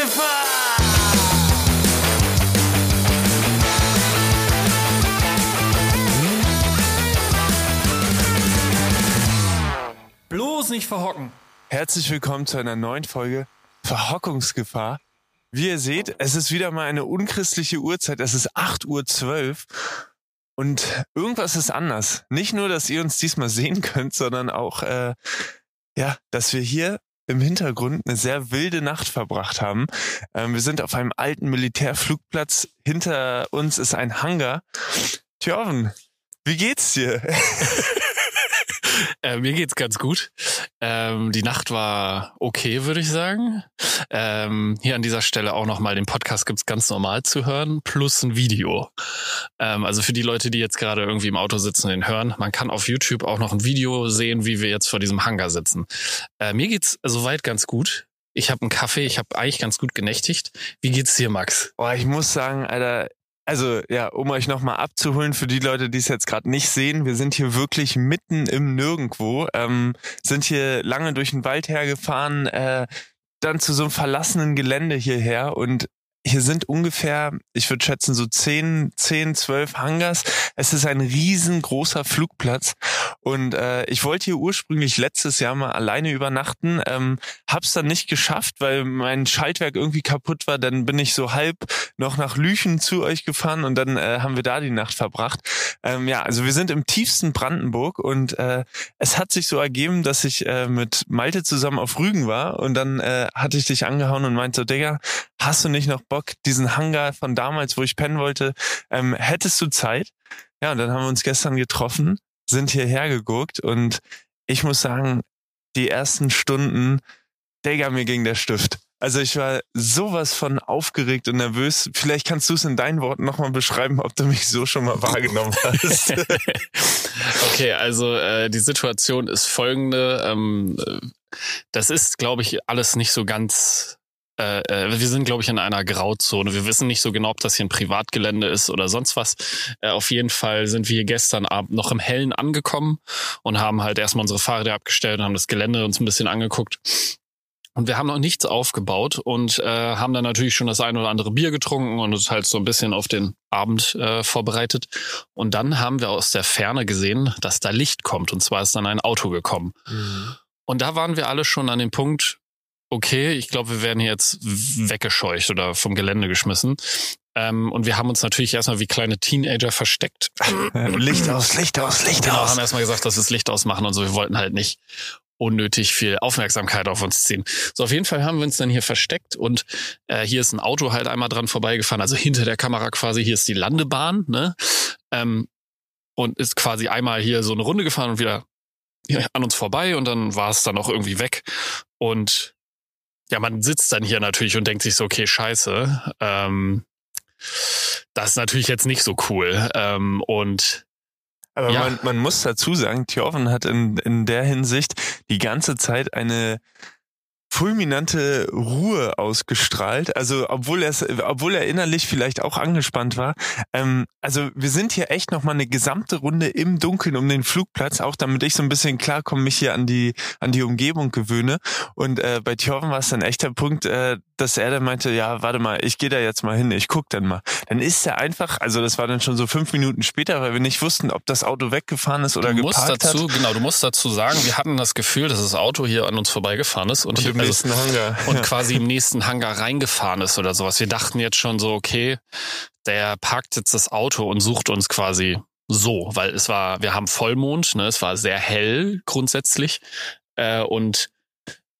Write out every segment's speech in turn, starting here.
Verhockungsgefahr! Bloß nicht verhocken. Herzlich willkommen zu einer neuen Folge Verhockungsgefahr. Wie ihr seht, es ist wieder mal eine unchristliche Uhrzeit. Es ist 8.12 Uhr und irgendwas ist anders. Nicht nur, dass ihr uns diesmal sehen könnt, sondern auch, äh, ja, dass wir hier im Hintergrund eine sehr wilde Nacht verbracht haben. Ähm, wir sind auf einem alten Militärflugplatz. Hinter uns ist ein Hangar. Tjorven, wie geht's dir? Äh, mir geht's ganz gut. Ähm, die Nacht war okay, würde ich sagen. Ähm, hier an dieser Stelle auch nochmal, den Podcast gibt's ganz normal zu hören, plus ein Video. Ähm, also für die Leute, die jetzt gerade irgendwie im Auto sitzen und den hören, man kann auf YouTube auch noch ein Video sehen, wie wir jetzt vor diesem Hangar sitzen. Äh, mir geht's soweit ganz gut. Ich habe einen Kaffee, ich habe eigentlich ganz gut genächtigt. Wie geht's dir, Max? Boah, ich muss sagen, Alter, also ja, um euch nochmal abzuholen für die Leute, die es jetzt gerade nicht sehen, wir sind hier wirklich mitten im Nirgendwo, ähm, sind hier lange durch den Wald hergefahren, äh, dann zu so einem verlassenen Gelände hierher und hier sind ungefähr, ich würde schätzen, so 10, 10, 12 Hangars. Es ist ein riesengroßer Flugplatz. Und äh, ich wollte hier ursprünglich letztes Jahr mal alleine übernachten, ähm, hab's dann nicht geschafft, weil mein Schaltwerk irgendwie kaputt war. Dann bin ich so halb noch nach Lüchen zu euch gefahren und dann äh, haben wir da die Nacht verbracht. Ähm, ja, also wir sind im tiefsten Brandenburg und äh, es hat sich so ergeben, dass ich äh, mit Malte zusammen auf Rügen war und dann äh, hatte ich dich angehauen und meinte so, Digga, hast du nicht noch Bock, diesen Hangar von damals, wo ich pennen wollte, ähm, hättest du Zeit? Ja, und dann haben wir uns gestern getroffen, sind hierher geguckt und ich muss sagen, die ersten Stunden, Digga, mir ging der Stift. Also ich war sowas von aufgeregt und nervös. Vielleicht kannst du es in deinen Worten nochmal beschreiben, ob du mich so schon mal wahrgenommen hast. okay, also äh, die Situation ist folgende. Ähm, äh, das ist, glaube ich, alles nicht so ganz äh, äh, wir sind, glaube ich, in einer Grauzone. Wir wissen nicht so genau, ob das hier ein Privatgelände ist oder sonst was. Äh, auf jeden Fall sind wir gestern Abend noch im Hellen angekommen und haben halt erstmal unsere Fahrräder abgestellt und haben das Gelände uns ein bisschen angeguckt. Und wir haben noch nichts aufgebaut und äh, haben dann natürlich schon das ein oder andere Bier getrunken und uns halt so ein bisschen auf den Abend äh, vorbereitet. Und dann haben wir aus der Ferne gesehen, dass da Licht kommt. Und zwar ist dann ein Auto gekommen. Mhm. Und da waren wir alle schon an dem Punkt, okay, ich glaube, wir werden hier jetzt weggescheucht oder vom Gelände geschmissen. Ähm, und wir haben uns natürlich erstmal wie kleine Teenager versteckt. Licht aus, Licht aus, Licht genau, aus. haben erstmal gesagt, dass wir das Licht ausmachen und so. Wir wollten halt nicht unnötig viel Aufmerksamkeit auf uns ziehen. So, auf jeden Fall haben wir uns dann hier versteckt und äh, hier ist ein Auto halt einmal dran vorbeigefahren, also hinter der Kamera quasi, hier ist die Landebahn, ne? Ähm, und ist quasi einmal hier so eine Runde gefahren und wieder an uns vorbei und dann war es dann auch irgendwie weg. Und ja, man sitzt dann hier natürlich und denkt sich so, okay, scheiße, ähm, das ist natürlich jetzt nicht so cool. Ähm, und aber ja. man, man muss dazu sagen, Thjorven hat in, in der Hinsicht die ganze Zeit eine fulminante Ruhe ausgestrahlt. Also obwohl er obwohl er innerlich vielleicht auch angespannt war. Ähm, also wir sind hier echt noch mal eine gesamte Runde im Dunkeln um den Flugplatz, auch damit ich so ein bisschen klarkomme, mich hier an die an die Umgebung gewöhne. Und äh, bei Thjorven war es dann echt der Punkt, äh, dass er dann meinte, ja, warte mal, ich gehe da jetzt mal hin, ich guck dann mal. Dann ist er einfach, also das war dann schon so fünf Minuten später, weil wir nicht wussten, ob das Auto weggefahren ist oder du geparkt musst dazu, hat. Genau, du musst dazu sagen, wir hatten das Gefühl, dass das Auto hier an uns vorbeigefahren ist und, Und hier, im nächsten Hangar. und quasi im nächsten Hangar reingefahren ist oder sowas. Wir dachten jetzt schon so, okay, der parkt jetzt das Auto und sucht uns quasi so, weil es war, wir haben Vollmond, ne, es war sehr hell grundsätzlich äh, und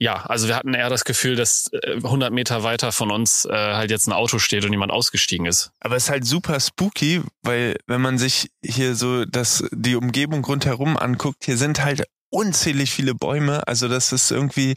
ja, also wir hatten eher das Gefühl, dass äh, 100 Meter weiter von uns äh, halt jetzt ein Auto steht und jemand ausgestiegen ist. Aber es ist halt super spooky, weil wenn man sich hier so das die Umgebung rundherum anguckt, hier sind halt unzählig viele Bäume. Also das ist irgendwie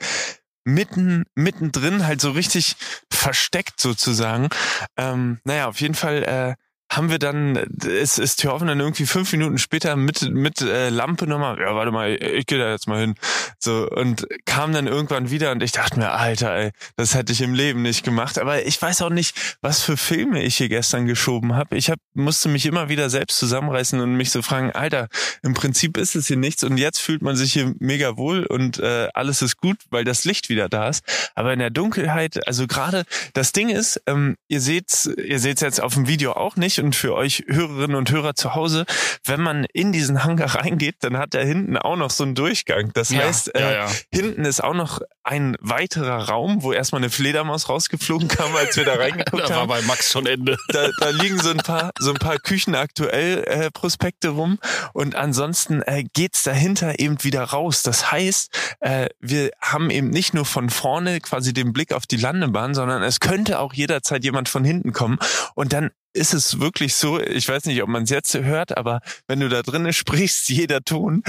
mitten mittendrin halt so richtig versteckt sozusagen. Ähm, naja, auf jeden Fall äh, haben wir dann, es ist Thorven dann irgendwie fünf Minuten später mit, mit äh, Lampe nochmal, ja, warte mal, ich gehe da jetzt mal hin. So, und kam dann irgendwann wieder und ich dachte mir, Alter, ey, das hätte ich im Leben nicht gemacht. Aber ich weiß auch nicht, was für Filme ich hier gestern geschoben habe. Ich hab, musste mich immer wieder selbst zusammenreißen und mich so fragen, Alter, im Prinzip ist es hier nichts und jetzt fühlt man sich hier mega wohl und äh, alles ist gut, weil das Licht wieder da ist. Aber in der Dunkelheit, also gerade das Ding ist, ähm, ihr seht's, ihr seht's jetzt auf dem Video auch nicht und für euch Hörerinnen und Hörer zu Hause, wenn man in diesen Hangar reingeht, dann hat er hinten auch noch so einen Durchgang. Das Ja, heißt, ja, äh, ja. hinten ist auch noch ein weiterer Raum, wo erstmal eine Fledermaus rausgeflogen kam, als wir da reingeguckt Da war haben bei Max schon Ende. da, da liegen so ein paar so ein paar Küchen aktuell äh, Prospekte rum und ansonsten äh, geht's dahinter eben wieder raus. Das heißt, äh, wir haben eben nicht nur von vorne quasi den Blick auf die Landebahn, sondern es könnte auch jederzeit jemand von hinten kommen und dann ist es wirklich so, ich weiß nicht, ob man es jetzt hört, aber wenn du da drinnen sprichst, jeder Ton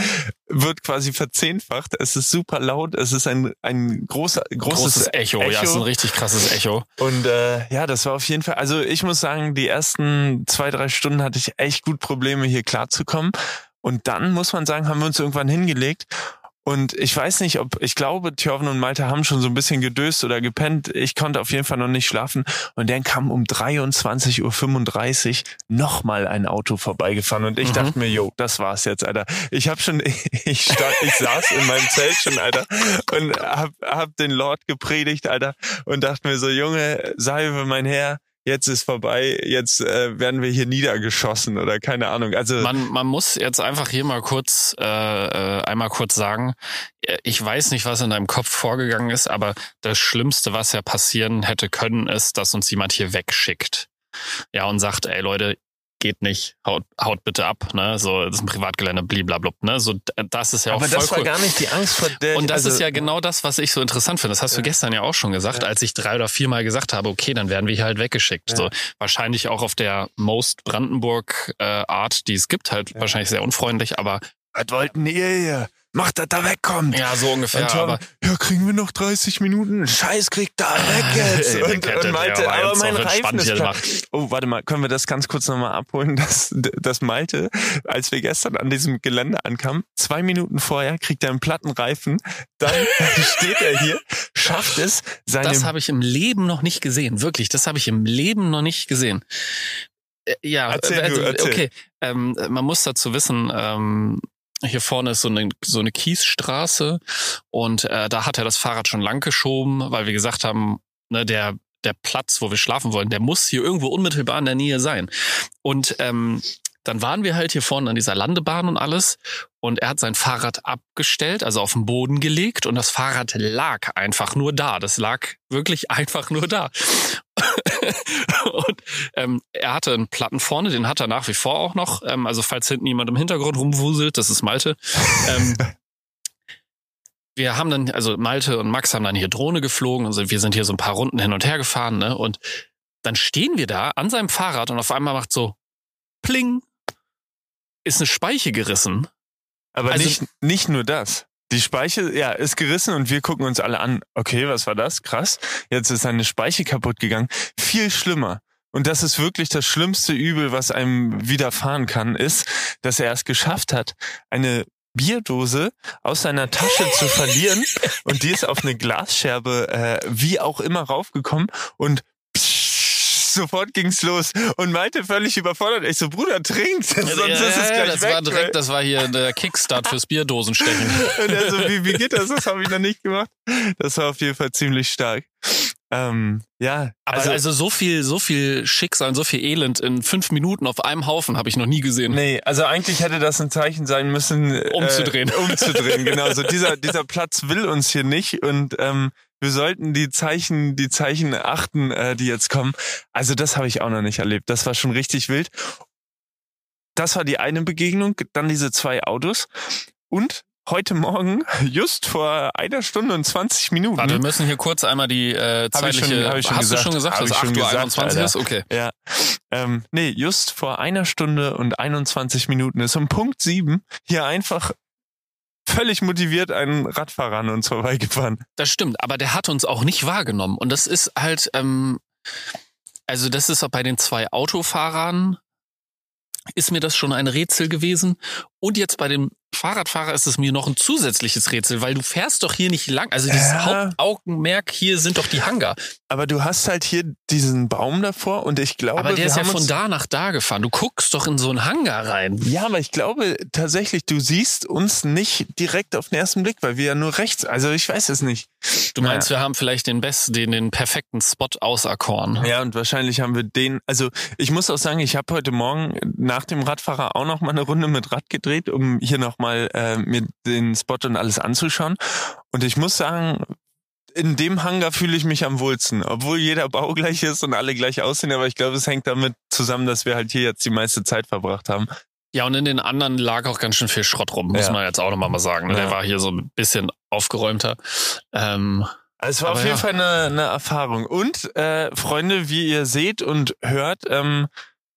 wird quasi verzehnfacht. Es ist super laut, es ist ein, ein großer, großes, Großes Echo. Ja, es ist ein richtig krasses Echo. und äh, ja, das war auf jeden Fall, also ich muss sagen, die ersten zwei, drei Stunden hatte ich echt gut Probleme, hier klarzukommen. Und dann, muss man sagen, haben wir uns irgendwann hingelegt. Und ich weiß nicht, ob, ich glaube, Thjörven und Malte haben schon so ein bisschen gedöst oder gepennt. Ich konnte auf jeden Fall noch nicht schlafen. Und dann kam um 23.35 Uhr nochmal ein Auto vorbeigefahren. Und ich Mhm. dachte mir, jo, das war's jetzt, Alter. Ich habe schon, ich, sta ich saß in meinem Zelt schon, Alter, und hab, hab den Lord gepredigt, Alter, und dachte mir so, Junge, Salve, mein Herr, jetzt ist vorbei, jetzt äh, werden wir hier niedergeschossen oder keine Ahnung. Also Man, man muss jetzt einfach hier mal kurz, äh, äh, einmal kurz sagen, äh, ich weiß nicht, was in deinem Kopf vorgegangen ist, aber das Schlimmste, was ja passieren hätte können, ist, dass uns jemand hier wegschickt. Ja, und sagt, ey Leute, geht nicht, haut, haut bitte ab, ne? So, das ist ein Privatgelände, bliblablub, ne? So, das ist ja auch aber voll das war cool. gar nicht die Angst vor der. Und das also, ist ja genau das, was ich so interessant finde. Das hast du Ja. gestern ja auch schon gesagt, Ja. als ich drei oder viermal gesagt habe, okay, dann werden wir hier halt weggeschickt. Ja. So wahrscheinlich auch auf der Most Brandenburg äh, Art, die es gibt, halt Ja. wahrscheinlich sehr unfreundlich, aber Was wollten ihr hier? Macht, dass da wegkommt. ja, so ungefähr. Und Tom, aber ja, kriegen wir noch 30 Minuten? Scheiß, kriegt da weg jetzt. Ey, und, und Malte, aber mein Reifen ist klar. Oh, warte mal, können wir das ganz kurz nochmal abholen, dass, dass Malte, als wir gestern an diesem Gelände ankamen, zwei Minuten vorher kriegt er einen platten Reifen, dann steht er hier, schafft es, seine das habe ich im Leben noch nicht gesehen. Wirklich, das habe ich im Leben noch nicht gesehen. Äh, Ja, Erzähl äh, du, erzähl. okay. Ähm, man muss dazu wissen, ähm, hier vorne ist so eine, so eine Kiesstraße und äh, da hat er das Fahrrad schon lang geschoben, weil wir gesagt haben, ne, der der Platz, wo wir schlafen wollen, der muss hier irgendwo unmittelbar in der Nähe sein. Und ähm, dann waren wir halt hier vorne an dieser Landebahn und alles und er hat sein Fahrrad abgestellt, also auf den Boden gelegt und das Fahrrad lag einfach nur da. Das lag wirklich einfach nur da. und ähm, er hatte einen Platten vorne, den hat er nach wie vor auch noch. Ähm, also falls hinten jemand im Hintergrund rumwuselt, das ist Malte. ähm, wir haben dann, also Malte und Max haben dann hier Drohne geflogen und sind, wir sind hier so ein paar Runden hin und her gefahren, ne? Und dann stehen wir da an seinem Fahrrad und auf einmal macht so Pling, ist eine Speiche gerissen. Aber Also- nicht, nicht nur das. Die Speiche, ja, ist gerissen und wir gucken uns alle an. Okay, was war das? Krass. Jetzt ist eine Speiche kaputt gegangen. Viel schlimmer. Und das ist wirklich das schlimmste Übel, was einem widerfahren kann, ist, dass er es geschafft hat, eine Bierdose aus seiner Tasche zu verlieren und die ist auf eine Glasscherbe äh, wie auch immer raufgekommen und sofort ging's los und Malte völlig überfordert. Ich so, Bruder, trinkt, sonst ist es gleich das weg. war direkt, das war hier der Kickstart fürs Bierdosenstechen. Und er so, wie, wie geht das? Das habe ich noch nicht gemacht. Das war auf jeden Fall ziemlich stark. Ähm, ja, Aber also, also, so viel, so viel Schicksal so viel Elend in fünf Minuten auf einem Haufen habe ich noch nie gesehen. nee, also eigentlich hätte das ein Zeichen sein müssen, Umzudrehen. Äh, umzudrehen, genau. So dieser dieser Platz will uns hier nicht und ähm, wir sollten die Zeichen, die Zeichen achten, äh, die jetzt kommen. Also das habe ich auch noch nicht erlebt. Das war schon richtig wild. Das war die eine Begegnung, dann diese zwei Autos und heute Morgen, just vor einer Stunde und 20 Minuten. Warte, wir müssen hier kurz einmal die äh, Hab ich schon- zeitliche. hab ich schon hast gesagt. du schon gesagt, dass ich schon 8 Uhr gesagt, 21 Alter. ist? Okay. Ja. Ähm, nee, just vor einer Stunde und 21 Minuten ist um Punkt sieben hier einfach völlig motiviert ein Radfahrer an uns vorbeigefahren. Das stimmt, aber der hat uns auch nicht wahrgenommen. Und das ist halt, ähm, also das ist auch bei den zwei Autofahrern ist mir das schon ein Rätsel gewesen. Und jetzt bei dem Fahrradfahrer ist es mir noch ein zusätzliches Rätsel, weil du fährst doch hier nicht lang. Also dieses Ja. Hauptaugenmerk hier sind doch die Hangar. Aber du hast halt hier diesen Baum davor und ich glaube, Aber der wir ist ja von da nach da gefahren. Du guckst doch in so einen Hangar rein. Ja, aber ich glaube tatsächlich, du siehst uns nicht direkt auf den ersten Blick, weil wir ja nur rechts, also ich weiß es nicht. Du meinst, wir haben vielleicht den besten, den, den perfekten Spot auserkoren. Ja, und wahrscheinlich haben wir den, also ich muss auch sagen, ich habe heute Morgen nach dem Radfahrer auch noch mal eine Runde mit Rad gedreht, um hier noch mal äh, mir den Spot und alles anzuschauen. Und ich muss sagen, in dem Hangar fühle ich mich am wohlsten, obwohl jeder Bau gleich ist und alle gleich aussehen, aber ich glaube, es hängt damit zusammen, dass wir halt hier jetzt die meiste Zeit verbracht haben. Ja, und in den anderen lag auch ganz schön viel Schrott rum, muss Ja. man jetzt auch nochmal mal sagen. ne? Der Ja. war hier so ein bisschen aufgeräumter. Ähm, Also es war auf jeden ja. Fall eine, eine Erfahrung. Und äh, Freunde, wie ihr seht und hört, ähm,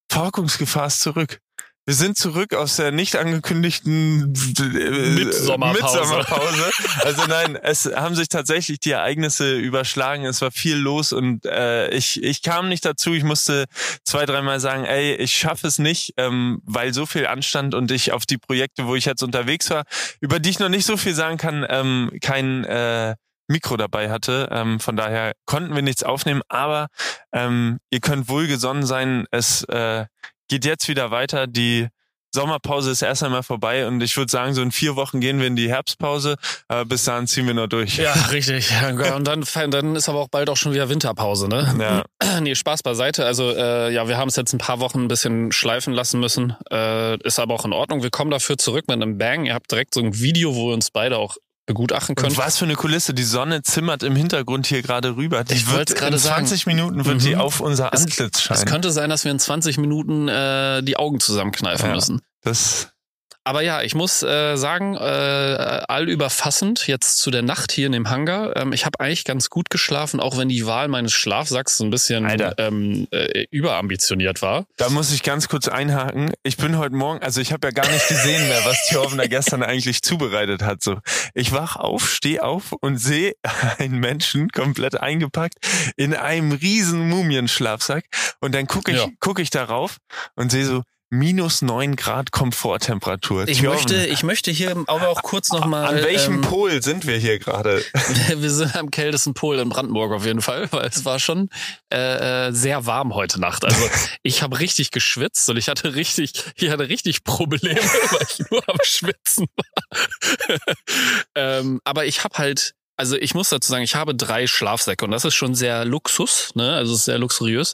Verhockungsgefahr ist zurück. Wir sind zurück aus der nicht angekündigten äh, Mitsommerpause. Mitsommerpause. Also nein, es haben sich tatsächlich die Ereignisse überschlagen. Es war viel los und äh, ich, ich kam nicht dazu. Ich musste zwei, dreimal sagen, ey, ich schaffe es nicht, ähm, weil so viel anstand und ich auf die Projekte, wo ich jetzt unterwegs war, über die ich noch nicht so viel sagen kann, ähm, kein äh, Mikro dabei hatte. Ähm, von daher konnten wir nichts aufnehmen, aber ähm, ihr könnt wohlgesonnen sein. Es äh, geht jetzt wieder weiter. Die Sommerpause ist erst einmal vorbei und ich würde sagen, so in vier Wochen gehen wir in die Herbstpause. Aber bis dahin ziehen wir noch durch. ja, richtig. Und dann, dann ist aber auch bald auch schon wieder Winterpause, ne? Ja. Nee, Spaß beiseite. Also äh, ja, wir haben es jetzt ein paar Wochen ein bisschen schleifen lassen müssen. Äh, ist aber auch in Ordnung. Wir kommen dafür zurück mit einem Bang. Ihr habt direkt so ein Video, wo ihr uns beide auch begutachten könnt. Und was für eine Kulisse. Die Sonne zimmert im Hintergrund hier gerade rüber. Die Ich wird gerade in 20 Minuten wird Mhm. die auf unser Es- Antlitz Es scheinen. könnte sein, dass wir in 20 Minuten äh, die Augen zusammenkneifen Ja. müssen. das Aber ja, ich muss äh, sagen, äh, allüberfassend jetzt zu der Nacht hier in dem Hangar. Ähm, ich habe eigentlich ganz gut geschlafen, auch wenn die Wahl meines Schlafsacks so ein bisschen ähm, äh, überambitioniert war. Da muss ich ganz kurz einhaken. Ich bin heute Morgen, also ich habe ja gar nicht gesehen mehr, was Thorben da gestern eigentlich zubereitet hat. So, ich wach auf, stehe auf und sehe einen Menschen komplett eingepackt in einem riesen Mumienschlafsack. Und dann gucke ich, Ja. guck ich darauf und sehe so minus neun Grad Komforttemperatur. Ich möchte, ich möchte hier aber auch kurz nochmal. an welchem ähm, Pol sind wir hier gerade? wir sind am kältesten Pol in Brandenburg auf jeden Fall, weil es war schon äh, äh, sehr warm heute Nacht. Also ich habe richtig geschwitzt und ich hatte richtig, ich hatte richtig Probleme, weil ich nur am Schwitzen war. ähm, aber ich habe halt, also ich muss dazu sagen, ich habe drei Schlafsäcke und das ist schon sehr Luxus, ne? Also sehr luxuriös.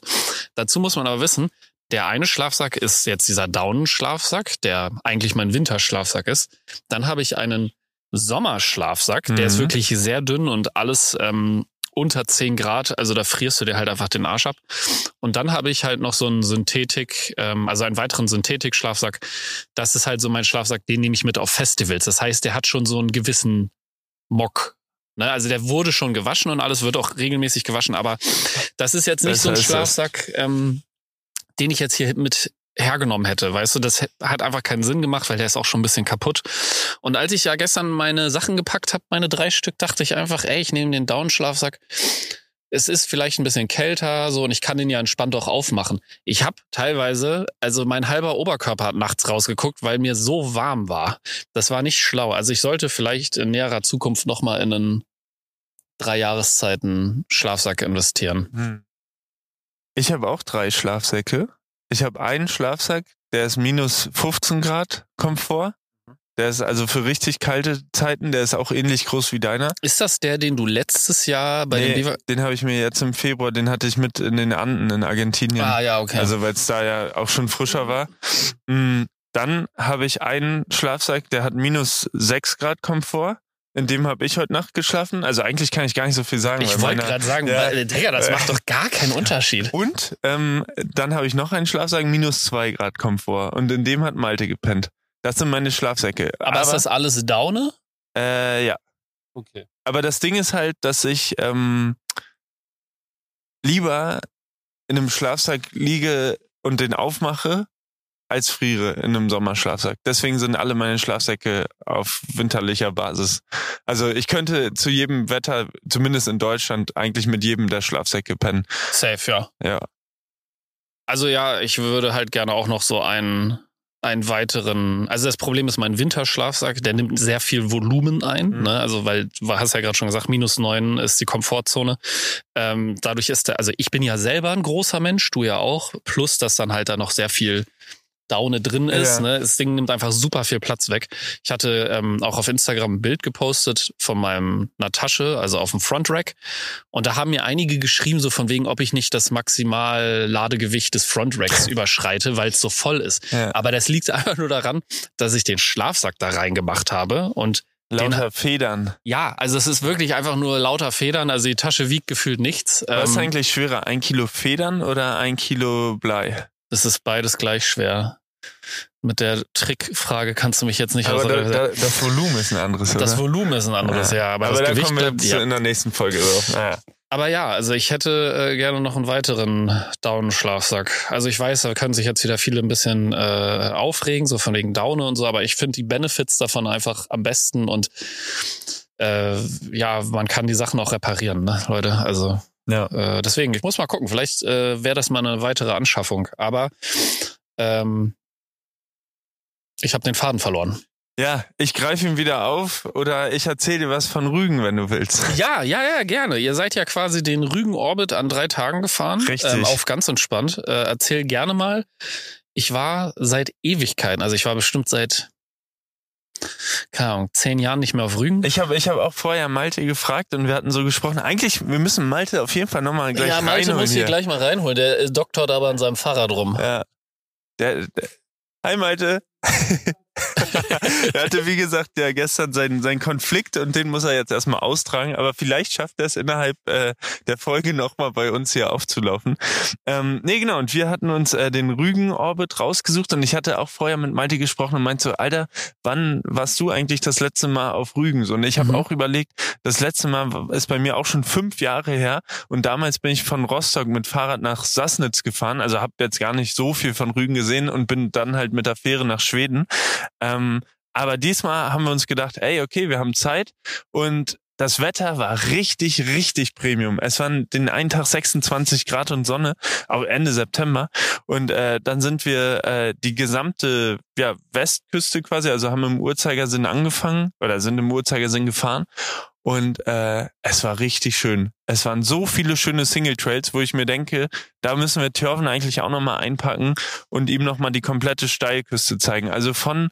Dazu muss man aber wissen, der eine Schlafsack ist jetzt dieser Daunenschlafsack, der eigentlich mein Winterschlafsack ist. Dann habe ich einen Sommerschlafsack, der ist Mhm. wirklich sehr dünn und alles ähm, unter 10 Grad, also da frierst du dir halt einfach den Arsch ab. Und dann habe ich halt noch so einen Synthetik, ähm, also einen weiteren Synthetik-Schlafsack. Das ist halt so mein Schlafsack, den nehme ich mit auf Festivals. Das heißt, der hat schon so einen gewissen Mock. Ne? Also der wurde schon gewaschen und alles wird auch regelmäßig gewaschen, aber das ist jetzt nicht so ein das. Schlafsack, ähm, den ich jetzt hier mit hergenommen hätte. Weißt du, das hat einfach keinen Sinn gemacht, weil der ist auch schon ein bisschen kaputt. Und als ich ja gestern meine Sachen gepackt habe, meine drei Stück, dachte ich einfach, ey, ich nehme den Down-Schlafsack. Es ist vielleicht ein bisschen kälter, so, und ich kann den ja entspannt auch aufmachen. Ich habe teilweise, also mein halber Oberkörper hat nachts rausgeguckt, weil mir so warm war. Das war nicht schlau. Also ich sollte vielleicht in näherer Zukunft nochmal in einen drei Jahreszeiten Schlafsack investieren. Hm. Ich habe auch drei Schlafsäcke. Ich habe einen Schlafsack, der ist minus 15 Grad Komfort. Der ist also für richtig kalte Zeiten, der ist auch ähnlich groß wie deiner. Ist das der, den du letztes Jahr bei Nee, den Biber den habe ich mir jetzt im Februar, den hatte ich mit in den Anden in Argentinien. Ah ja, okay. Also weil es da ja auch schon frischer war. Mm, Dann habe ich einen Schlafsack, der hat minus 6 Grad Komfort. In dem habe ich heute Nacht geschlafen. Also eigentlich kann ich gar nicht so viel sagen. ich wollte gerade sagen, Ja. weil, Digga, das macht doch gar keinen Unterschied. Und ähm, dann habe ich noch einen Schlafsack, minus 2 Grad Komfort. Und in dem hat Malte gepennt. Das sind meine Schlafsäcke. Aber, ist das alles Daune? äh, ja. Okay. Aber das Ding ist halt, dass ich ähm, lieber in einem Schlafsack liege und den aufmache, als friere in einem Sommerschlafsack. Deswegen sind alle meine Schlafsäcke auf winterlicher Basis. Also ich könnte zu jedem Wetter, zumindest in Deutschland, eigentlich mit jedem der Schlafsäcke pennen. Safe, ja. Ja. Also ja, ich würde halt gerne auch noch so einen, einen weiteren. Also das Problem ist mein Winterschlafsack, der nimmt sehr viel Volumen ein. Mhm. Ne? Also weil du hast ja gerade schon gesagt, minus neun ist die Komfortzone. Ähm, dadurch ist der, also ich bin ja selber ein großer Mensch, du ja auch. Plus, dass dann halt da noch sehr viel Daune drin ist. Ja. Ne? Das Ding nimmt einfach super viel Platz weg. Ich hatte ähm, auch auf Instagram ein Bild gepostet von meinem einer Tasche, also auf dem Front Rack. Und da haben mir einige geschrieben, so von wegen, ob ich nicht das maximal Ladegewicht des Front Racks überschreite, weil es so voll ist. Ja. Aber das liegt einfach nur daran, dass ich den Schlafsack da reingemacht habe und Lauter Federn. ja, also es ist wirklich einfach nur lauter Federn. Also die Tasche wiegt gefühlt nichts. Was ist Ähm, eigentlich schwerer, ein Kilo Federn oder ein Kilo Blei? Es ist beides gleich schwer. Mit der Trickfrage kannst du mich jetzt nicht Aber da, da, das Volumen ist ein anderes, Das oder? Volumen ist ein anderes, ja. aber, das da Gewicht kommen wir bleibt, ja. in der nächsten Folge drauf. Naja. Aber ja, also ich hätte äh, gerne noch einen weiteren Down-Schlafsack. Also ich weiß, da können sich jetzt wieder viele ein bisschen äh, aufregen, so von wegen Daune und so, aber ich finde die Benefits davon einfach am besten und äh, ja, man kann die Sachen auch reparieren, ne, Leute. Also Ja. äh, deswegen, ich muss mal gucken. Vielleicht äh, wäre das mal eine weitere Anschaffung. Aber ähm, ich habe den Faden verloren. ja, ich greife ihn wieder auf oder ich erzähle dir was von Rügen, wenn du willst. Ja, ja, ja, gerne. Ihr seid ja quasi den Rügen-Orbit an drei Tagen gefahren. Richtig. Ähm, auf ganz entspannt. Äh, erzähl gerne mal. Ich war seit Ewigkeiten, also ich war bestimmt seit, keine Ahnung, zehn Jahren nicht mehr auf Rügen. Ich habe ich hab auch vorher Malte gefragt und wir hatten so gesprochen. Eigentlich, wir müssen Malte auf jeden Fall nochmal gleich ja, Malte reinholen muss hier hier. gleich mal reinholen. Der äh, doktort aber an seinem Fahrrad rum. Ja. Der, der, hi Malte. Er hatte, wie gesagt, ja gestern seinen, seinen Konflikt und den muss er jetzt erstmal austragen, aber vielleicht schafft er es innerhalb äh, der Folge nochmal bei uns hier aufzulaufen. Ähm, nee, genau, und wir hatten uns äh, den Rügen-Orbit rausgesucht und ich hatte auch vorher mit Malte gesprochen und meinte so, Alter, wann warst du eigentlich das letzte Mal auf Rügen? So, und ich habe Mhm. auch überlegt, das letzte Mal ist bei mir auch schon fünf Jahre her und damals bin ich von Rostock mit Fahrrad nach Sassnitz gefahren, also habe jetzt gar nicht so viel von Rügen gesehen und bin dann halt mit der Fähre nach Schweden. Ähm, aber diesmal haben wir uns gedacht, ey, okay, wir haben Zeit. Und das Wetter war richtig, richtig Premium. Es waren den einen Tag 26 Grad und Sonne, auch Ende September. Und äh, dann sind wir äh, die gesamte ja, Westküste quasi, also haben im Uhrzeigersinn angefangen oder sind im Uhrzeigersinn gefahren. Und äh, es war richtig schön. Es waren so viele schöne Single Trails, wo ich mir denke, da müssen wir Törven eigentlich auch nochmal einpacken und ihm nochmal die komplette Steilküste zeigen. Also von,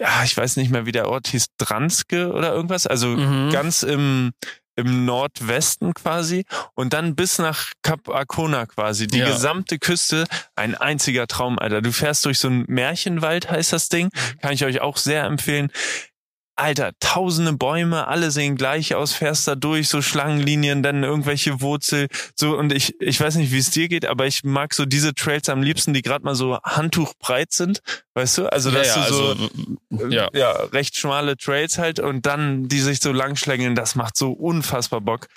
ja, ich weiß nicht mehr, wie der Ort hieß, Dranske oder irgendwas. Also Mhm. ganz im, im Nordwesten quasi und dann bis nach Kap Arkona quasi. Die Ja. gesamte Küste, ein einziger Traum, Alter. Du fährst durch so einen Märchenwald, heißt das Ding. Kann ich euch auch sehr empfehlen. Alter, tausende Bäume, alle sehen gleich aus, fährst da durch, so Schlangenlinien, dann irgendwelche Wurzel, so und ich, ich weiß nicht, wie es dir geht, aber ich mag so diese Trails am liebsten, die gerade mal so handtuchbreit sind, weißt du? Also, dass ja, ja, du so, also, äh, ja. ja, recht schmale Trails halt und dann die sich so lang schlängeln, das macht so unfassbar Bock.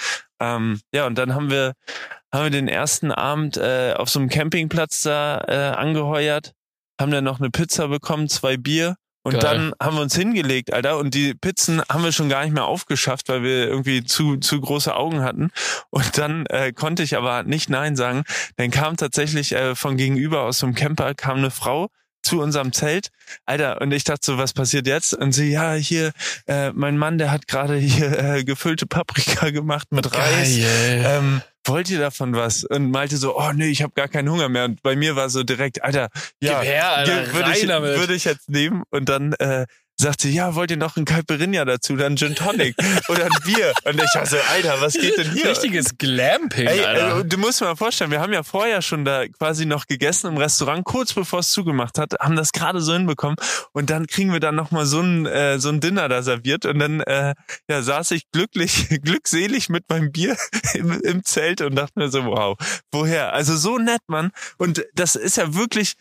Ähm, ja, und dann haben wir, haben wir den ersten Abend äh, auf so einem Campingplatz da äh, angeheuert, haben dann noch eine Pizza bekommen, zwei Bier. Und Geil. dann haben wir uns hingelegt, Alter. Und die Pizzen haben wir schon gar nicht mehr aufgeschafft, weil wir irgendwie zu, zu große Augen hatten. Und dann äh, konnte ich aber nicht Nein sagen. Dann kam tatsächlich äh, von gegenüber aus so einem Camper kam eine Frau zu unserem Zelt. Alter, und ich dachte so, was passiert jetzt? Und sie, ja, hier, äh, mein Mann, der hat gerade hier äh, gefüllte Paprika gemacht mit Reis. Ähm, wollt ihr davon was? Und Malte so, oh nee, ich habe gar keinen Hunger mehr. Und bei mir war so direkt, Alter, ja, Gib her, Alter, würde ich, würde ich jetzt nehmen. Und dann äh, sagte, ja, wollt ihr noch ein Caipirinha dazu, dann Gin Tonic oder ein Bier? Und ich war so, Alter, was geht denn hier? Richtiges Glamping, Ey, Alter. äh, du musst dir mal vorstellen, wir haben ja vorher schon da quasi noch gegessen im Restaurant, kurz bevor es zugemacht hat, haben das gerade so hinbekommen und dann kriegen wir dann nochmal so ein, äh, so ein Dinner da serviert und dann äh, ja, saß ich glücklich, glückselig mit meinem Bier im, im Zelt und dachte mir so, wow, woher? Also so nett, Mann. Und das ist ja wirklich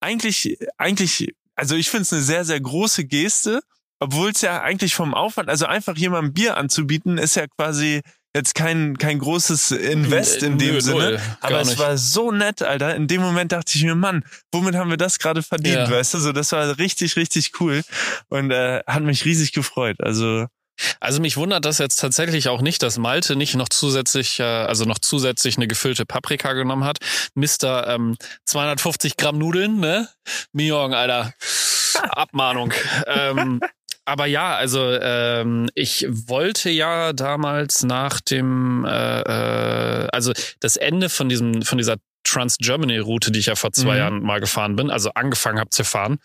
eigentlich, eigentlich, also ich finde es eine sehr, sehr große Geste, obwohl es ja eigentlich vom Aufwand, also einfach jemandem Bier anzubieten, ist ja quasi jetzt kein, kein großes Invest in dem Nö, Sinne. null, Aber es nicht. war so nett, Alter. In dem Moment dachte ich mir, Mann, womit haben wir das gerade verdient, Ja. weißt du? So, das war richtig, richtig cool und äh, hat mich riesig gefreut. Also Also mich wundert das jetzt tatsächlich auch nicht, dass Malte nicht noch zusätzlich, äh, also noch zusätzlich eine gefüllte Paprika genommen hat. Mister ähm, 250 Gramm Nudeln, ne? Miong, Alter. Abmahnung. ähm, aber ja, also ähm, ich wollte ja damals nach dem, äh, äh, also das Ende von diesem, von dieser Trans-Germany-Route, die ich ja vor zwei Mhm. Jahren mal gefahren bin, also angefangen habe zu fahren,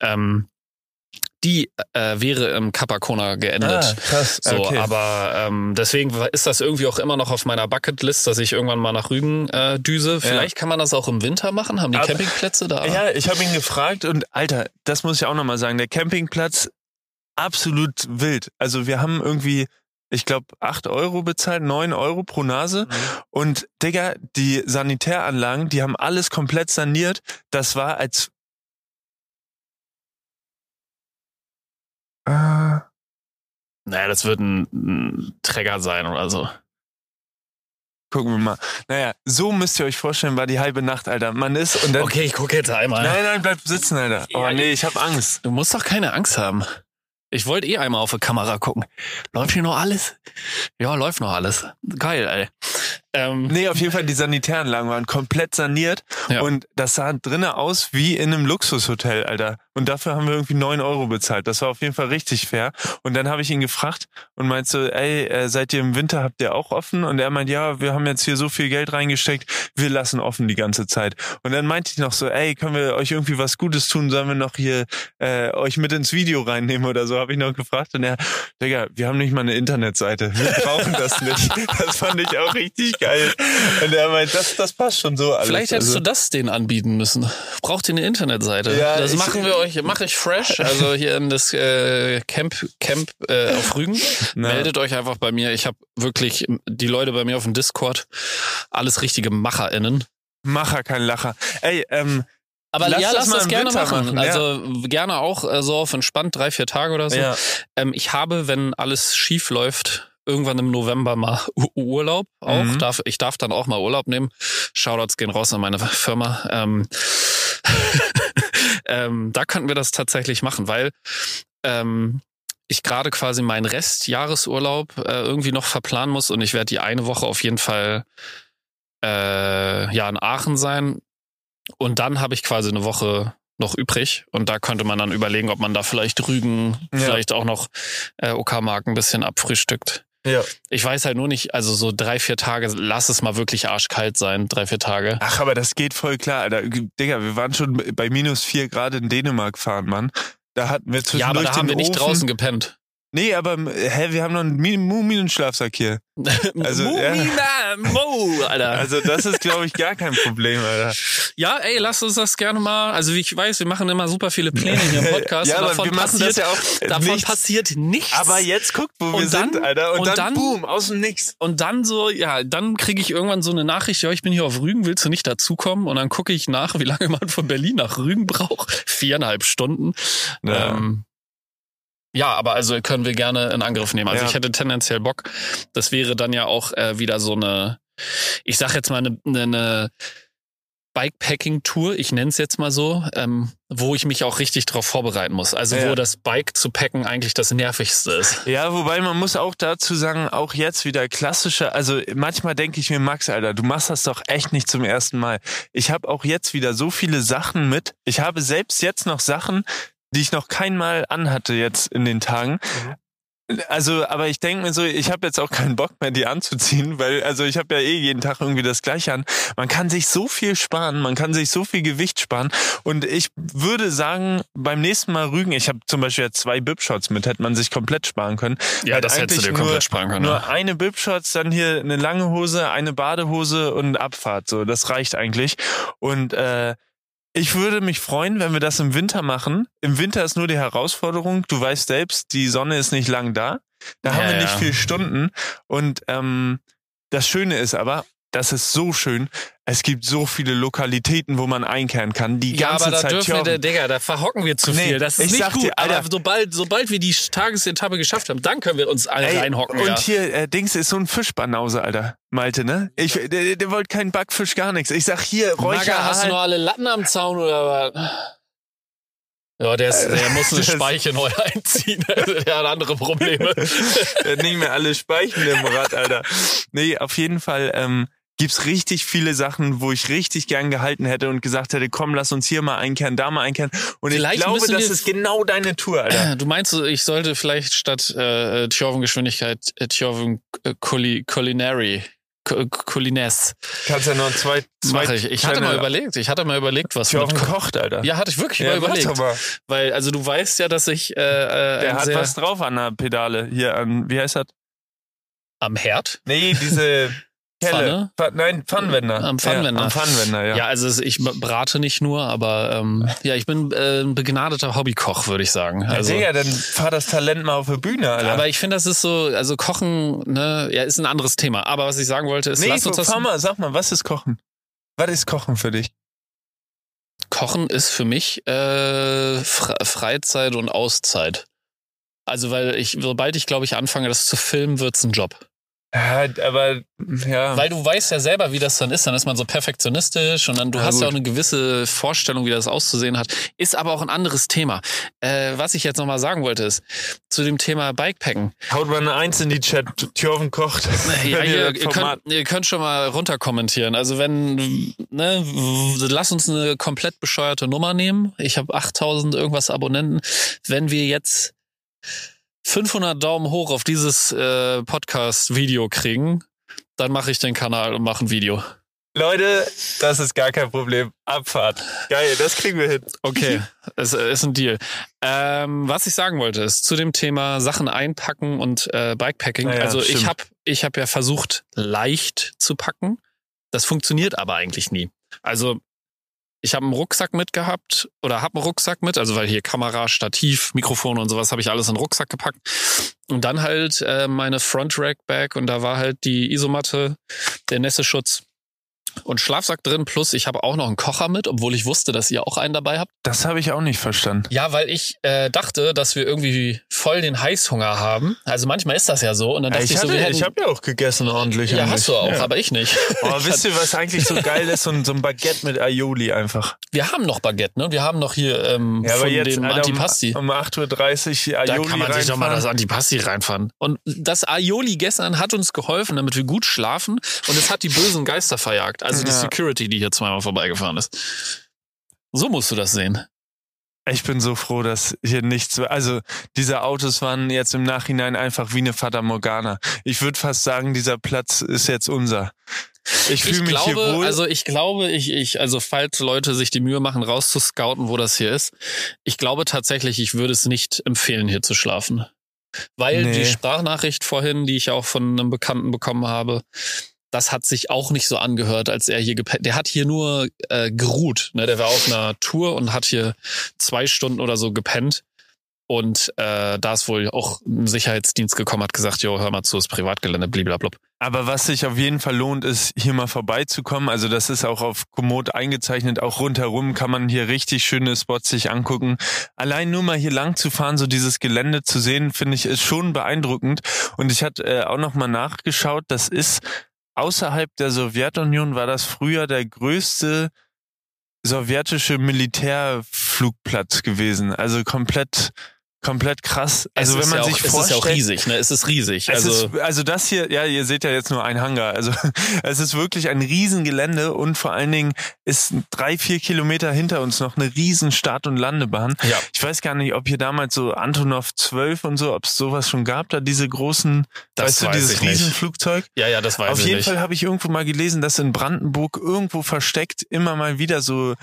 ähm, die äh, wäre im Capacona geendet. krass. So, aber ähm, deswegen ist das irgendwie auch immer noch auf meiner Bucketlist, dass ich irgendwann mal nach Rügen äh, düse. Vielleicht kann man das auch im Winter machen. Haben die Aber- Campingplätze da? Ja, ich habe ihn gefragt und Alter, das muss ich auch nochmal sagen, der Campingplatz absolut wild. Also wir haben irgendwie, ich glaube, acht Euro bezahlt, neun Euro pro Nase. Und Digga, die Sanitäranlagen, die haben alles komplett saniert. Das war als... Äh, Naja, das wird ein, ein Träger sein oder so. gucken wir mal. Naja, so müsst ihr euch vorstellen, war die halbe Nacht, Alter. Man ist und dann... Okay, ich gucke jetzt einmal. Nein, nein, bleib sitzen, Alter. Oh Ja, nee, ich habe Angst. Du musst doch keine Angst haben. Ich wollte eh einmal auf die Kamera gucken. Läuft hier noch alles? Ja, läuft noch alles. Geil, ey. Ähm, Nee, auf jeden Fall, die Sanitäranlagen waren komplett saniert Ja. und das sah drinnen aus wie in einem Luxushotel, Alter. Und dafür haben wir irgendwie neun Euro bezahlt. Das war auf jeden Fall richtig fair. Und dann habe ich ihn gefragt und meinte so, ey, äh, seid ihr im Winter, habt ihr auch offen? Und er meint, ja, wir haben jetzt hier so viel Geld reingesteckt, wir lassen offen die ganze Zeit. Und dann meinte ich noch so, ey, können wir euch irgendwie was Gutes tun? Sollen wir noch hier äh, euch mit ins Video reinnehmen oder so? Habe ich noch gefragt. Und er, Digga, wir haben nicht mal eine Internetseite. Wir brauchen das nicht. Das fand ich auch richtig geil. Und er meint, das, das passt schon so alles. Vielleicht hättest also, du das denen anbieten müssen. Braucht ihr eine Internetseite? Ja, das ich- machen wir euch, mache ich fresh. Also hier in das äh, Camp, Camp äh, auf Rügen. Na. Meldet euch einfach bei mir. Ich habe wirklich die Leute bei mir auf dem Discord, alles richtige MacherInnen. Macher, kein Lacher. Ey, ähm, Aber Lass ja, das lass das gerne Winter machen. machen, ja. Also gerne auch äh, so auf entspannt drei, vier Tage oder so. ja. Ähm, ich habe, wenn alles schief läuft, irgendwann im November mal Urlaub auch. Mhm. Darf, ich darf dann auch mal Urlaub nehmen. Shoutouts gehen raus an meine Firma. Ähm, ähm, da könnten wir das tatsächlich machen, weil ähm, ich gerade quasi meinen Restjahresurlaub äh, irgendwie noch verplanen muss und ich werde die eine Woche auf jeden Fall äh, ja in Aachen sein und dann habe ich quasi eine Woche noch übrig und da könnte man dann überlegen, ob man da vielleicht Rügen, Ja. vielleicht auch noch äh, OK-Mark ein bisschen abfrühstückt. Ja. Ich weiß halt nur nicht, also so drei, vier Tage, lass es mal wirklich arschkalt sein, drei, vier Tage. Ach, aber das geht voll klar, Alter. Digga, wir waren schon bei minus vier Grad in Dänemark fahren, Mann. Da hatten wir zwischendurch Ja, aber da haben wir nicht Ofen. draußen gepennt. Nee, aber hä, wir haben noch einen Muminenschlafsack hier. Also. Mumina, Mo, Alter. Also das ist, glaube ich, gar kein Problem, Alter. ja, ey, lass uns das gerne mal. Also wie ich weiß, wir machen immer super viele Pläne hier im Podcast. ja, aber davon wir machen passiert, das ja auch davon nichts. passiert nichts. Aber jetzt guckt, wo wir Und dann- sind, Alter. Und, und dann, dann- boom, aus dem Nix. Und dann so, ja, dann kriege ich irgendwann so eine Nachricht, ja, ich bin hier auf Rügen, willst du nicht dazukommen? Und dann gucke ich nach, wie lange man von Berlin nach Rügen braucht. Viereinhalb Stunden. Ja. Ähm, ja, aber also können wir gerne in Angriff nehmen. Also Ja. ich hätte tendenziell Bock. Das wäre dann ja auch äh, wieder so eine, ich sag jetzt mal eine, eine, eine Bikepacking-Tour, ich nenne es jetzt mal so, ähm, wo ich mich auch richtig drauf vorbereiten muss. Also Ja. wo das Bike zu packen eigentlich das nervigste ist. Ja, wobei man muss auch dazu sagen, auch jetzt wieder klassische, also manchmal denke ich mir, Max, Alter, du machst das doch echt nicht zum ersten Mal. Ich habe auch jetzt wieder so viele Sachen mit. Ich habe selbst jetzt noch Sachen, die ich noch kein Mal anhatte jetzt in den Tagen. Also, aber ich denke mir so, ich habe jetzt auch keinen Bock mehr, die anzuziehen, weil, also ich habe ja eh jeden Tag irgendwie das gleiche an. Man kann sich so viel sparen, man kann sich so viel Gewicht sparen. Und ich würde sagen, beim nächsten Mal Rügen, ich habe zum Beispiel jetzt zwei Bib-Shots mit, hätte man sich komplett sparen können. Ja, das hättest du dir komplett nur- sparen können. Nur ja. eine Bib-Shots, dann hier eine lange Hose, eine Badehose und Abfahrt. So, das reicht eigentlich. Und äh, ich würde mich freuen, wenn wir das im Winter machen. Im Winter ist nur die Herausforderung, du weißt selbst, die Sonne ist nicht lang da. Da haben Ja, wir nicht ja. viel Stunden. Und ähm, das Schöne ist aber, das ist so schön. Es gibt so viele Lokalitäten, wo man einkehren kann. Die Ja, ganze aber da Zeit dürfen wir. Digga, da verhocken wir zu Nee, viel. Das ist ich nicht sag gut. dir, Alter- aber sobald, sobald wir die Tagesetappe geschafft haben, dann können wir uns alle Ey, reinhocken. Und ja. hier, äh, Dings ist so ein Fischbanause, Alter. Malte, ne? Ich, der, der, der wollte keinen Backfisch, gar nichts. Ich sag hier, Maga, hast du noch alle Latten am Zaun oder was? Ja, der, ist, der muss eine Speiche neu einziehen. der hat andere Probleme. Der hat nicht mehr alle Speichen im Rad, Alter. Nee, auf jeden Fall ähm, gibt's richtig viele Sachen, wo ich richtig gern gehalten hätte und gesagt hätte, komm, lass uns hier mal einkehren, da mal einkehren. Und Vielleicht ich glaube, das ist genau deine Tour, Alter. Du meinst, ich sollte vielleicht statt äh, Tjorven-Geschwindigkeit äh, Tjorven äh, Culi Culinary Cu- Culines Kannst ja noch zwei, zwei mache ich. Ich hatte mal überlegt, ich hatte mal überlegt, was mit Tjorven Ko kocht, Alter. Ja, hatte ich wirklich Ja, mal mach überlegt. mal. Weil, also du weißt ja, dass ich äh, äh, Der ein hat was drauf an der Pedale. Hier an, wie heißt das? am Herd. Nee, diese Kelle. Pfanne? Pfa- Nein, Pfannenwender. Am Pfannenwender. Ja, am Pfannenwender, ja. Ja, also ich brate nicht nur, aber ähm, ja, ich bin äh, ein begnadeter Hobbykoch, würde ich sagen. Ja, Also, Digga, dann fahr das Talent mal auf die Bühne, Alter. aber ich finde, das ist so, also Kochen, ne, ja, ist ein anderes Thema. Aber was ich sagen wollte, ist, nee, lass uns das. fahr mal, sag mal, was ist Kochen? Was ist Kochen für dich? Kochen ist für mich äh, Fre Freizeit und Auszeit. Also, weil ich, sobald ich, glaube ich, anfange, das zu filmen, wird's ein Job. Ja, aber, ja. Weil du weißt ja selber, wie das dann ist. Dann ist man so perfektionistisch und dann du Ja, hast ja auch gut. eine gewisse Vorstellung, wie das auszusehen hat. Ist aber auch ein anderes Thema. Äh, was ich jetzt nochmal sagen wollte, ist zu dem Thema Bikepacken. Haut mal eine Eins in die Chat. Tjorven kocht. Ja, ihr ihr, könnt, ihr könnt schon mal runterkommentieren. Also wenn, ne, lass uns eine komplett bescheuerte Nummer nehmen. Ich habe 8000 irgendwas Abonnenten. Wenn wir jetzt 500 Daumen hoch auf dieses äh, Podcast-Video kriegen, dann mache ich den Kanal und mache ein Video. Leute, das ist gar kein Problem. Abfahrt. Geil, das kriegen wir hin. Okay, es ist ein Deal. Ähm, was ich sagen wollte, ist zu dem Thema Sachen einpacken und äh, Bikepacking. Ja, also ich stimmt. habe ich hab ja versucht, leicht zu packen. Das funktioniert aber eigentlich nie. Also ich habe einen Rucksack mitgehabt oder habe einen Rucksack mit, also weil hier Kamera, Stativ, Mikrofon und sowas habe ich alles in den Rucksack gepackt. Und dann halt äh, meine Front Rack Bag und da war halt die Isomatte, der Nässeschutz und Schlafsack drin. Plus ich habe auch noch einen Kocher mit, obwohl ich wusste, dass ihr auch einen dabei habt. Das habe ich auch nicht verstanden. Ja, weil ich äh, dachte, dass wir irgendwie voll den Heißhunger haben. Also manchmal ist das ja so. Und dann dachte ich, ich so, hätten, ich habe ja auch gegessen ordentlich. ja, hast du auch, Ja. aber ich nicht. Oh, wisst ihr, was eigentlich so geil ist? So ein, so ein Baguette mit Aioli einfach. Wir haben noch Baguette, ne? Wir haben noch hier ähm, Ja, aber von jetzt dem Alter, Antipasti. um, um 8.30 Uhr Da Aioli kann man sich doch mal das. Antipasti reinfahren. Und das Aioli gestern hat uns geholfen, damit wir gut schlafen. Und es hat die bösen Geister verjagt. Also die Ja. Security, die hier zweimal vorbeigefahren ist. So musst du das sehen. Ich bin so froh, dass hier nichts, also diese Autos waren jetzt im Nachhinein einfach wie eine Fata Morgana. Ich würde fast sagen, dieser Platz ist jetzt unser. Ich fühle mich glaube, hier wohl. also ich glaube, ich, ich, also falls Leute sich die Mühe machen, rauszuscouten, wo das hier ist, ich glaube tatsächlich, ich würde es nicht empfehlen, hier zu schlafen. Weil Nee. die Sprachnachricht vorhin, die ich auch von einem Bekannten bekommen habe, das hat sich auch nicht so angehört, als er hier gepennt. Der hat hier nur äh, geruht. Ne? Der war auf einer Tour und hat hier zwei Stunden oder so gepennt. Und äh, da ist wohl auch ein Sicherheitsdienst gekommen, hat gesagt, jo, hör mal zu, ist Privatgelände, blablabla. Aber was sich auf jeden Fall lohnt, ist hier mal vorbeizukommen. Also das ist auch auf Komoot eingezeichnet. Auch rundherum kann man hier richtig schöne Spots sich angucken. Allein nur mal hier lang zu fahren, so dieses Gelände zu sehen, finde ich, ist schon beeindruckend. Und ich hatte äh, auch noch mal nachgeschaut. Das ist außerhalb der Sowjetunion war das früher der größte sowjetische Militärflugplatz gewesen. Also komplett, komplett krass. Also es wenn man ja auch, sich es vorstellt, ist ja auch riesig, ne? Es ist riesig. es Also ist, also das hier, ja, ihr seht ja jetzt nur ein Hangar. Also es ist wirklich ein Riesengelände und vor allen Dingen ist drei, vier Kilometer hinter uns noch eine riesen Start- und Landebahn. ja. Ich weiß gar nicht, ob hier damals so Antonov 12 und so, ob es sowas schon gab, da diese großen, Das weißt du, weiß dieses ich nicht. Riesenflugzeug. ja, ja, das weiß Auf ich jeden nicht. Fall habe ich irgendwo mal gelesen, dass in Brandenburg irgendwo versteckt immer mal wieder so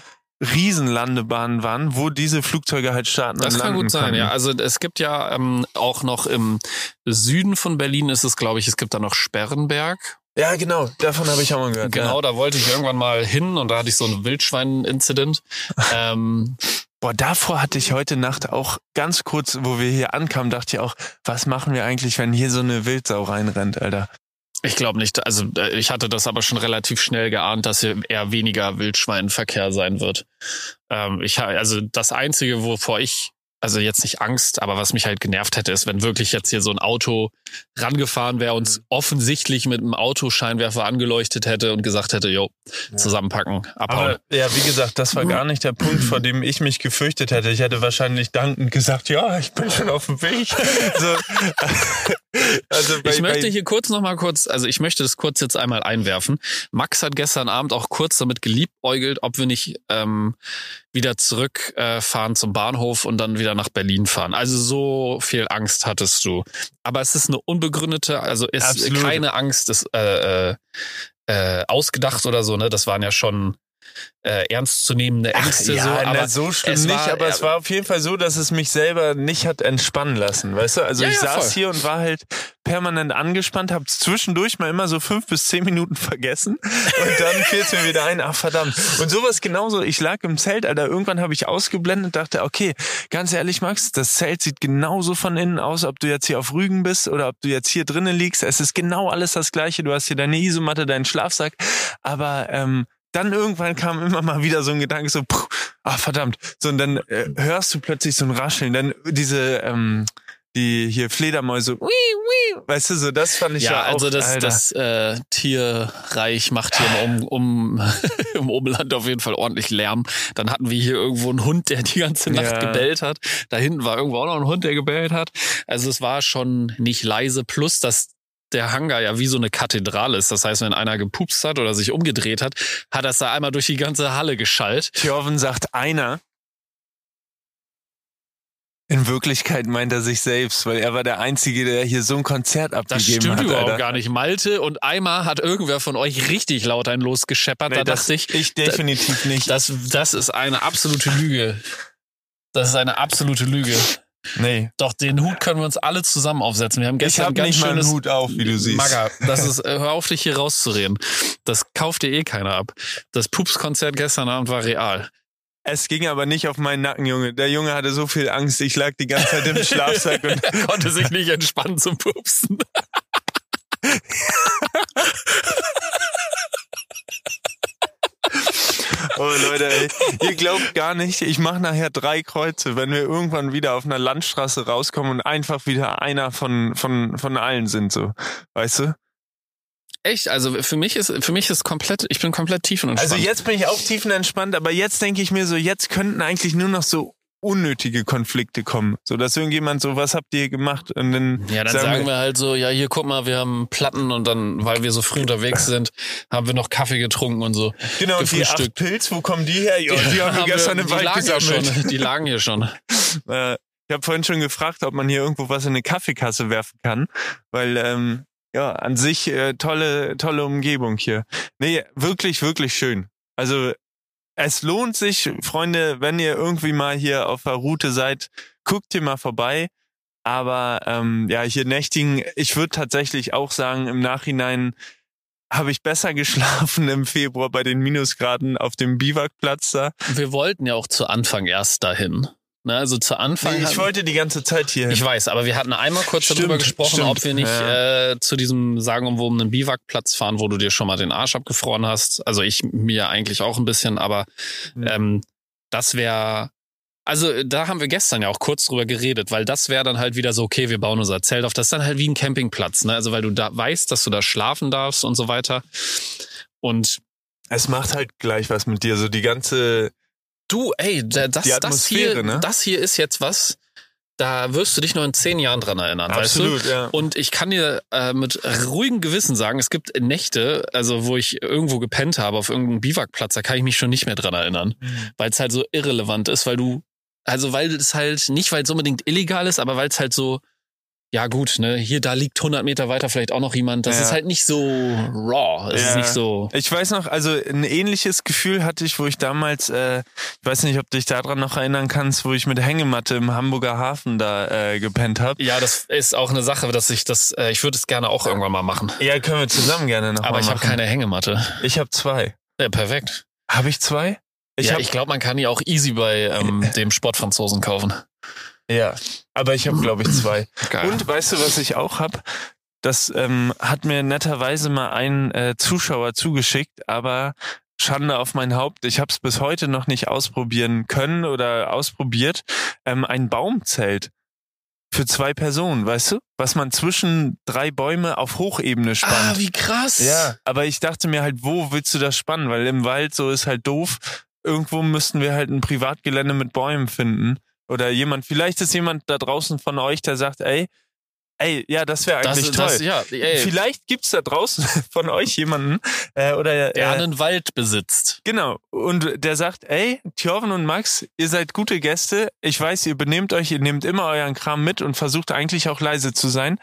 Riesenlandebahnen waren, wo diese Flugzeuge halt starten Das und kann gut sein, konnten. ja. Also es gibt ja ähm, auch noch im Süden von Berlin ist es, glaube ich, es gibt da noch Sperrenberg. Ja, genau, davon habe ich auch mal gehört. Genau, Ja. da wollte ich irgendwann mal hin und da hatte ich so einen Wildschwein-Incident. ähm, Boah, davor hatte ich heute Nacht auch ganz kurz, wo wir hier ankamen, dachte ich auch, was machen wir eigentlich, wenn hier so eine Wildsau reinrennt, Alter? Ich glaube nicht, also äh, ich hatte das aber schon relativ schnell geahnt, dass hier eher weniger Wildschweinverkehr sein wird. Ähm, ich also das einzige, wovor ich also jetzt nicht Angst, aber was mich halt genervt hätte, ist, wenn wirklich jetzt hier so ein Auto rangefahren wäre und offensichtlich mit einem Autoscheinwerfer angeleuchtet hätte und gesagt hätte, jo, zusammenpacken, abhauen. Aber ja, wie gesagt, das war gar nicht der Punkt, vor dem ich mich gefürchtet hätte. Ich hätte wahrscheinlich dankend gesagt, ja, ich bin schon auf dem Weg. so, also bei, ich möchte hier kurz noch mal kurz, also ich möchte das kurz jetzt einmal einwerfen. Max hat gestern Abend auch kurz damit geliebäugelt, ob wir nicht ähm, wieder zurückfahren äh, zum Bahnhof und dann wieder nach Berlin fahren. Also so viel Angst hattest du. Aber es ist eine unbegründete, also ist Absolut. keine Angst, ist äh, äh, äh, ausgedacht oder so. Ne, das waren ja schon äh, ernstzunehmende Ängste. Ach, ja, so, aber so schlimm nicht, war, aber es war auf jeden Fall so, dass es mich selber nicht hat entspannen lassen. Weißt du, also ja, ich ja, saß voll. hier und war halt permanent angespannt, habe zwischendurch mal immer so fünf bis zehn Minuten vergessen und dann fiel es mir wieder ein, ach verdammt. Und sowas genauso, ich lag im Zelt, Alter, irgendwann habe ich ausgeblendet, dachte, okay, ganz ehrlich, Max, das Zelt sieht genauso von innen aus, ob du jetzt hier auf Rügen bist oder ob du jetzt hier drinnen liegst. Es ist genau alles das Gleiche. Du hast hier deine Isomatte, deinen Schlafsack, aber ähm, dann irgendwann kam immer mal wieder so ein Gedanke, so, puh, ah verdammt. So, und dann äh, hörst du plötzlich so ein Rascheln, dann diese, ähm, die hier Fledermäuse, wii, wii, weißt du, so das fand ich ja, ja auch, also das, Alter. das äh, Tierreich macht hier um, um im Oberland auf jeden Fall ordentlich Lärm. Dann hatten wir hier irgendwo einen Hund, der die ganze Nacht ja. gebellt hat. Da hinten war irgendwo auch noch ein Hund, der gebellt hat. Also es war schon nicht leise. Plus, dass der Hangar ja wie so eine Kathedrale ist. Das heißt, wenn einer gepupst hat oder sich umgedreht hat, hat das da einmal durch die ganze Halle geschallt. Thjörven sagt einer. In Wirklichkeit meint er sich selbst, weil er war der Einzige, der hier so ein Konzert abgegeben hat. Das stimmt hat, überhaupt Alter. gar nicht. Malte und einmal hat irgendwer von euch richtig laut ein losgescheppert. Nee, da dachte ich. Ich definitiv nicht. Das, das ist eine absolute Lüge. Das ist eine absolute Lüge. Nee. Doch, den Hut können wir uns alle zusammen aufsetzen. Wir haben gestern ich hab ganz nicht schönes mal einen Hut auf, wie du siehst. Maga, das ist, äh, hör auf, dich hier rauszureden. Das kauft dir eh keiner ab. Das Pups-Konzert gestern Abend war real. Es ging aber nicht auf meinen Nacken, Junge. Der Junge hatte so viel Angst. Ich lag die ganze Zeit im Schlafsack und konnte sich nicht entspannen zum Pupsen. Oh Leute, ey, ihr glaubt gar nicht, ich mache nachher drei Kreuze, wenn wir irgendwann wieder auf einer Landstraße rauskommen und einfach wieder einer von, von, von allen sind, so. Weißt du? Echt? Also für mich ist für mich ist komplett, ich bin komplett tiefenentspannt. Also jetzt bin ich auch tiefenentspannt, aber jetzt denke ich mir so, jetzt könnten eigentlich nur noch so unnötige Konflikte kommen. So, dass irgendjemand so, was habt ihr gemacht? Und dann ja, dann sagen, sagen wir, halt so, ja, hier guck mal, wir haben Platten und dann, weil wir so früh unterwegs sind, haben wir noch Kaffee getrunken und so. Genau, und die acht Pilz, wo kommen die her? Ja, die haben wir gestern im Wald gesammelt. Schon, die lagen hier schon. Äh, ich habe vorhin schon gefragt, ob man hier irgendwo was in eine Kaffeekasse werfen kann, weil ähm, ja, an sich äh, tolle, tolle Umgebung hier. Nee, wirklich, wirklich schön. Also es lohnt sich, Freunde, wenn ihr irgendwie mal hier auf der Route seid, guckt hier mal vorbei. Aber ähm, ja, hier nächtigen, ich würde tatsächlich auch sagen, im Nachhinein habe ich besser geschlafen im Februar bei den Minusgraden auf dem Biwakplatz da. Wir wollten ja auch zu Anfang erst dahin. Ne, also zu Anfang. Nee, ich hatten, wollte die ganze Zeit hier. Ich weiß, aber wir hatten einmal kurz stimmt, darüber gesprochen, stimmt, ob wir nicht ja. äh, zu diesem sagenumwobenen Biwakplatz fahren, wo du dir schon mal den Arsch abgefroren hast. Also ich mir eigentlich auch ein bisschen, aber ähm, das wäre. Also da haben wir gestern ja auch kurz drüber geredet, weil das wäre dann halt wieder so, okay, wir bauen unser Zelt auf. Das ist dann halt wie ein Campingplatz, ne? Also weil du da weißt, dass du da schlafen darfst und so weiter. Und es macht halt gleich was mit dir. So die ganze Du, ey, das, das hier, ne? das hier ist jetzt was, da wirst du dich noch in zehn Jahren dran erinnern, Absolut, weißt du? Ja. Und ich kann dir äh, mit ruhigem Gewissen sagen, es gibt Nächte, also wo ich irgendwo gepennt habe auf irgendeinem Biwakplatz, da kann ich mich schon nicht mehr dran erinnern, mhm. weil es halt so irrelevant ist, weil du, also weil es halt nicht, weil es unbedingt illegal ist, aber weil es halt so ja gut, ne, hier, da liegt 100 Meter weiter vielleicht auch noch jemand. Das ja. ist halt nicht so raw. Es ja. ist nicht so. Ich weiß noch, also ein ähnliches Gefühl hatte ich, wo ich damals, äh, ich weiß nicht, ob du dich daran noch erinnern kannst, wo ich mit Hängematte im Hamburger Hafen da äh, gepennt habe. Ja, das ist auch eine Sache, dass ich das, äh, ich würde es gerne auch irgendwann mal machen. Ja, können wir zusammen gerne noch Aber ich habe keine Hängematte. Ich habe zwei. Ja, perfekt. Habe ich zwei? Ich ja, ich glaube, man kann die auch easy bei ähm, dem Sportfranzosen kaufen. Ja, aber ich habe, glaube ich, zwei. Geil. Und weißt du, was ich auch habe? Das ähm, hat mir netterweise mal ein äh, Zuschauer zugeschickt, aber Schande auf mein Haupt, ich habe es bis heute noch nicht ausprobieren können oder ausprobiert, ähm, ein Baumzelt für zwei Personen, weißt du? Was man zwischen drei Bäume auf Hochebene spannt. Ah, wie krass. Ja, aber ich dachte mir halt, wo willst du das spannen? Weil im Wald so ist halt doof. Irgendwo müssten wir halt ein Privatgelände mit Bäumen finden. Oder jemand, vielleicht ist jemand da draußen von euch, der sagt, ey, ey, ja, das wäre Das, eigentlich toll. das, ja, ey, Vielleicht gibt's da draußen von euch jemanden äh, oder der äh, einen Wald besitzt. Genau. Und der sagt, ey, Thjörven und Max, ihr seid gute Gäste. Ich weiß, ihr benehmt euch, ihr nehmt immer euren Kram mit und versucht eigentlich auch leise zu sein.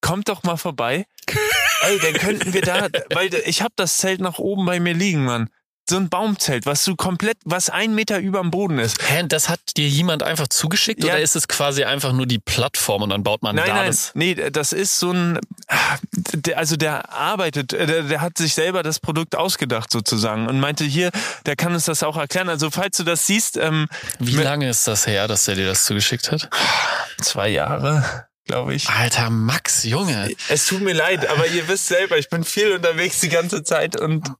Kommt doch mal vorbei. ey, dann könnten wir da, weil ich habe das Zelt nach oben bei mir liegen, Mann. So ein Baumzelt, was so komplett, was ein Meter überm Boden ist. Hä, das hat dir jemand einfach zugeschickt Ja. oder ist es quasi einfach nur die Plattform und dann baut man Nein, da nein, das? nee, das ist so ein, ah, der, also der arbeitet, äh, der, der hat sich selber das Produkt ausgedacht sozusagen und meinte hier, der kann uns das auch erklären. Also falls du das siehst, ähm, Wie lange ist das her, dass er dir das zugeschickt hat? zwei Jahre, glaube ich. Alter Max, Junge. Es tut mir leid, aber ihr wisst selber, ich bin viel unterwegs die ganze Zeit und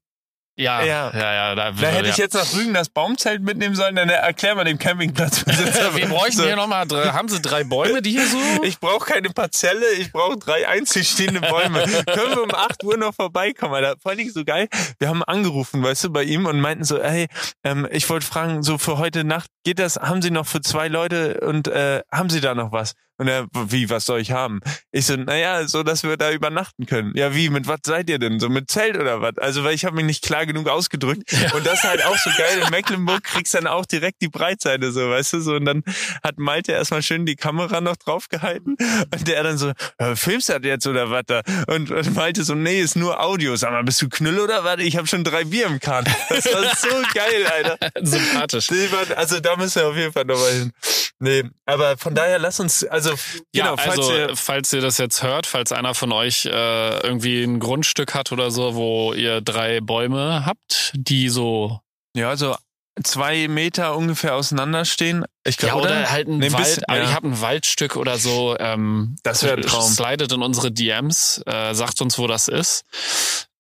Ja, Ja. ja, ja. da, da hätte ja. ich jetzt nach Rügen das Baumzelt mitnehmen sollen, dann erklär mal dem Campingplatzbesitzer. Wir bräuchten So, hier nochmal, haben sie drei Bäume, die hier so? Ich brauche keine Parzelle, ich brauche drei einzeln stehende Bäume. Können wir um 8 Uhr noch vorbeikommen, Alter? Vor Dingen so geil. Wir haben angerufen, weißt du, bei ihm und meinten so, hey, ähm, ich wollte fragen, so für heute Nacht, geht das, haben Sie noch für zwei Leute und äh, haben Sie da noch was? Und er, wie, was soll ich haben? Ich so, naja, so, dass wir da übernachten können. Ja, wie, mit was seid ihr denn? So mit Zelt oder was? Also, weil ich habe mich nicht klar genug ausgedrückt. Und das ist halt auch so geil. In Mecklenburg kriegst dann auch direkt die Breitseite, so, weißt du, so. Und dann hat Malte erstmal schön die Kamera noch draufgehalten. Und der dann so, filmst du das jetzt oder was da? Und, und Malte so, nee, ist nur Audio. Sag mal, bist du Knüll oder was? Ich habe schon drei Bier im Kahn. Das war so geil, Alter. Sympathisch. Also da müssen wir auf jeden Fall nochmal hin. Nee, aber von daher lass uns, also Ja, genau, falls also ihr, falls ihr das jetzt hört, falls einer von euch äh, irgendwie ein Grundstück hat oder so, wo ihr drei Bäume habt, die so ja, so zwei Meter ungefähr auseinanderstehen. Ich ja glaube, oder halt ein Nee, Wald, bisschen, ja. ich habe ein Waldstück oder so. Ähm, Das wär ein Traum. Slidet in unsere DMs, äh, sagt uns, wo das ist.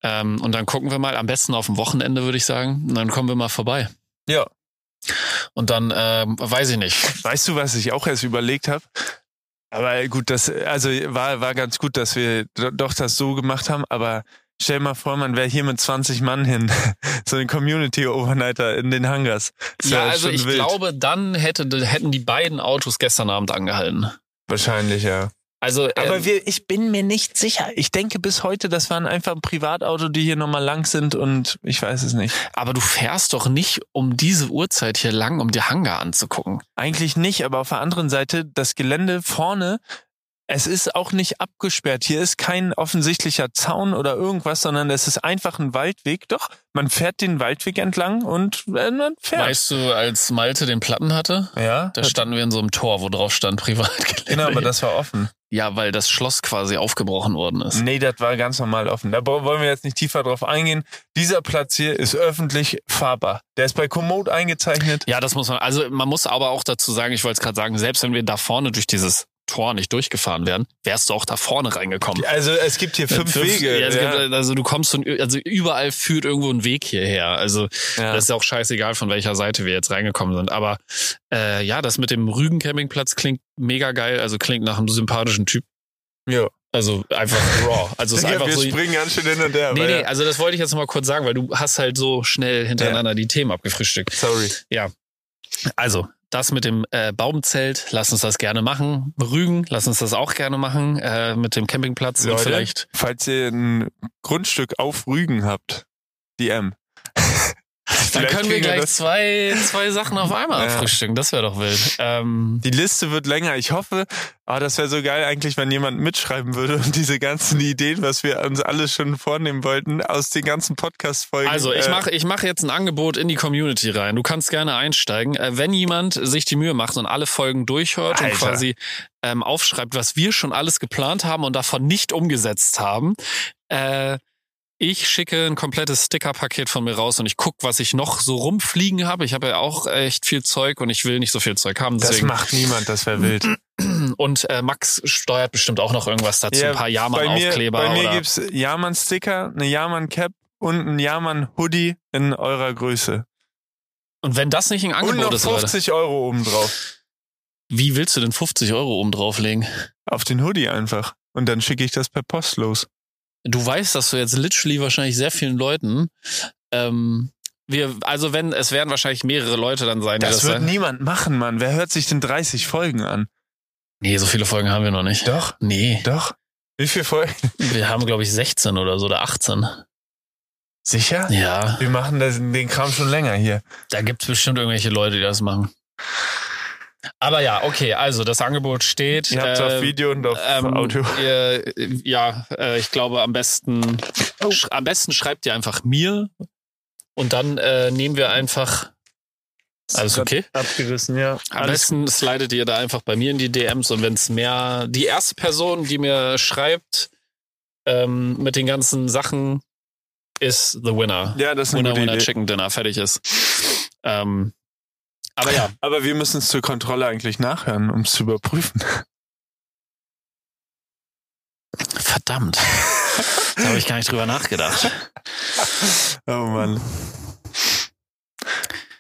Ähm, und dann gucken wir mal, am besten auf dem Wochenende, würde ich sagen. Und dann kommen wir mal vorbei. Ja. Und dann, ähm, weiß ich nicht. Weißt du, was ich auch erst überlegt habe? Aber gut, das also war war ganz gut, dass wir do- doch das so gemacht haben. Aber stell mal vor, man wäre hier mit 20 Mann hin, so ein Community Overnighter in den Hangars. Ist Ja, also ich wild. glaube, dann hätte, hätten die beiden Autos gestern Abend angehalten. wahrscheinlich ja. Also, Aber ähm, wir, ich bin mir nicht sicher. Ich denke bis heute, das waren einfach ein Privatauto, die hier nochmal lang sind und ich weiß es nicht. aber du fährst doch nicht um diese Uhrzeit hier lang, um dir Hangar anzugucken. Eigentlich nicht, aber auf der anderen Seite, das Gelände vorne, es ist auch nicht abgesperrt. Hier ist kein offensichtlicher Zaun oder irgendwas, sondern es ist einfach ein Waldweg. Doch, man fährt den Waldweg entlang und äh, man fährt. Weißt du, als Malte den Platten hatte, ja, da standen wir in so einem Tor, wo drauf stand Privatgelände. genau, aber das war offen. ja, weil das Schloss quasi aufgebrochen worden ist. Nee, das war ganz normal offen. Da wollen wir jetzt nicht tiefer drauf eingehen. Dieser Platz hier ist öffentlich fahrbar. Der ist bei Komoot eingezeichnet. Ja, das muss man, also man muss aber auch dazu sagen, ich wollte es gerade sagen, selbst wenn wir da vorne durch dieses Tor nicht durchgefahren wären, wärst du auch da vorne reingekommen. Also es gibt hier fünf Wege. Ja, ja. Gibt, also du kommst von, also überall führt irgendwo ein Weg hierher. Also Ja. das ist ja auch scheißegal, von welcher Seite wir jetzt reingekommen sind. Aber äh, ja, das mit dem Rügen-Campingplatz klingt mega geil. Also klingt nach einem sympathischen Typ. ja. Also einfach raw. Also es ist Ja, einfach wir so. springen ganz schön hin und her. Nee, nee, ja. also das wollte ich jetzt noch mal kurz sagen, weil du hast halt so schnell hintereinander die Themen abgefrühstückt. Sorry. Also, das mit dem äh, Baumzelt, lass uns das gerne machen. Rügen, lass uns das auch gerne machen. Äh, mit dem Campingplatz und Leute, vielleicht. falls ihr ein Grundstück auf Rügen habt, DM. Dann können wir gleich zwei, zwei Sachen auf einmal Ja. frühstücken. Das wäre doch wild. Ähm, Die Liste wird länger. Ich hoffe, ah, das wäre so geil eigentlich, wenn jemand mitschreiben würde und diese ganzen Ideen, was wir uns alles schon vornehmen wollten, aus den ganzen Podcast-Folgen. also, ich äh, mache ich mach jetzt ein Angebot in die Community rein. Du kannst gerne einsteigen. Äh, wenn jemand sich die Mühe macht und alle Folgen durchhört und Alter. quasi ähm, aufschreibt, was wir schon alles geplant haben und davon nicht umgesetzt haben, äh, ich schicke ein komplettes Sticker-Paket von mir raus und ich guck, was ich noch so rumfliegen habe. Ich habe ja auch echt viel Zeug und ich will nicht so viel Zeug haben. Das Deswegen. macht niemand, das wäre wild. Und äh, Max steuert bestimmt auch noch irgendwas dazu. Ja, ein paar bei mir, Jahrmann-Aufkleber bei mir gibt's Jahrmann-Sticker, eine Jahrmann-Cap und ein Jahrmann-Hoodie in eurer Größe. Und wenn das nicht ein Und Angebot noch ist, Leute, 50 Euro obendrauf. wie willst du denn 50 Euro oben drauflegen? Auf den Hoodie einfach. Und dann schicke ich das per Post los. Du weißt, dass du jetzt literally wahrscheinlich sehr vielen Leuten, ähm, wir, also wenn, es werden wahrscheinlich mehrere Leute dann sein, Das das wird sagen. niemand machen, Mann. Wer hört sich denn 30 Folgen an? Nee, so viele Folgen haben wir noch nicht. Doch, Nee. doch. Wie viele Folgen? Wir haben, glaube ich, 16 oder so oder 18. Sicher? Ja, Wir machen das, den Kram schon länger hier. da gibt's bestimmt irgendwelche Leute, die das machen. Aber ja, okay, also das Angebot steht. Ihr habt äh, auf Video und auf ähm, Audio. Ihr, ja, äh, ich glaube am besten, sch am besten schreibt ihr einfach mir und dann äh, nehmen wir einfach. Alles okay? Abgerissen, ja. Am besten slidet ihr da einfach bei mir in die DMs und wenn es mehr, die erste Person, die mir schreibt ähm, mit den ganzen Sachen, ist the winner. Ja, das ist eine Winner, gute winner, Idee. Chicken Dinner, fertig ist. Ähm, aber ja, Aber wir müssen es zur Kontrolle eigentlich nachhören, um es zu überprüfen. verdammt. da habe ich gar nicht drüber nachgedacht. Oh Mann.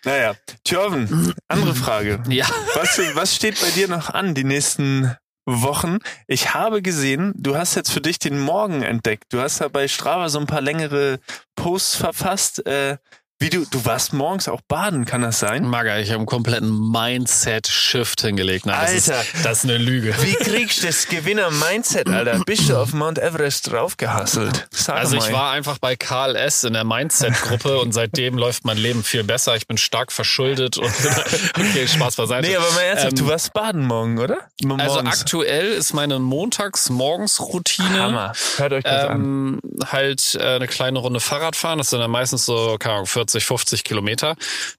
Naja, Thjörven, andere Frage. Ja. Was, was steht bei dir noch an die nächsten Wochen? Ich habe gesehen, du hast jetzt für dich den Morgen entdeckt. Du hast da bei Strava so ein paar längere Posts verfasst. Äh, wie du, du warst morgens auch baden, kann das sein? Maga, ich habe einen kompletten Mindset-Shift hingelegt. Nein, das Alter. Ist, das ist eine Lüge. Wie kriegst du das Gewinner-Mindset, Alter? Bist du auf Mount Everest draufgehasselt? Sag Also mal. ich war einfach bei Karl S. in der Mindset-Gruppe und seitdem läuft mein Leben viel besser. Ich bin stark verschuldet und okay, Spaß beiseite. Nee, aber mal ernsthaft, Ähm, du warst baden morgen, oder? M- also morgens. aktuell ist meine Montags-Morgens-Routine Hammer. Hört euch das an. ähm, halt äh, eine kleine Runde Fahrrad fahren. Das sind dann meistens so, keine Ahnung, 40, 50 Kilometer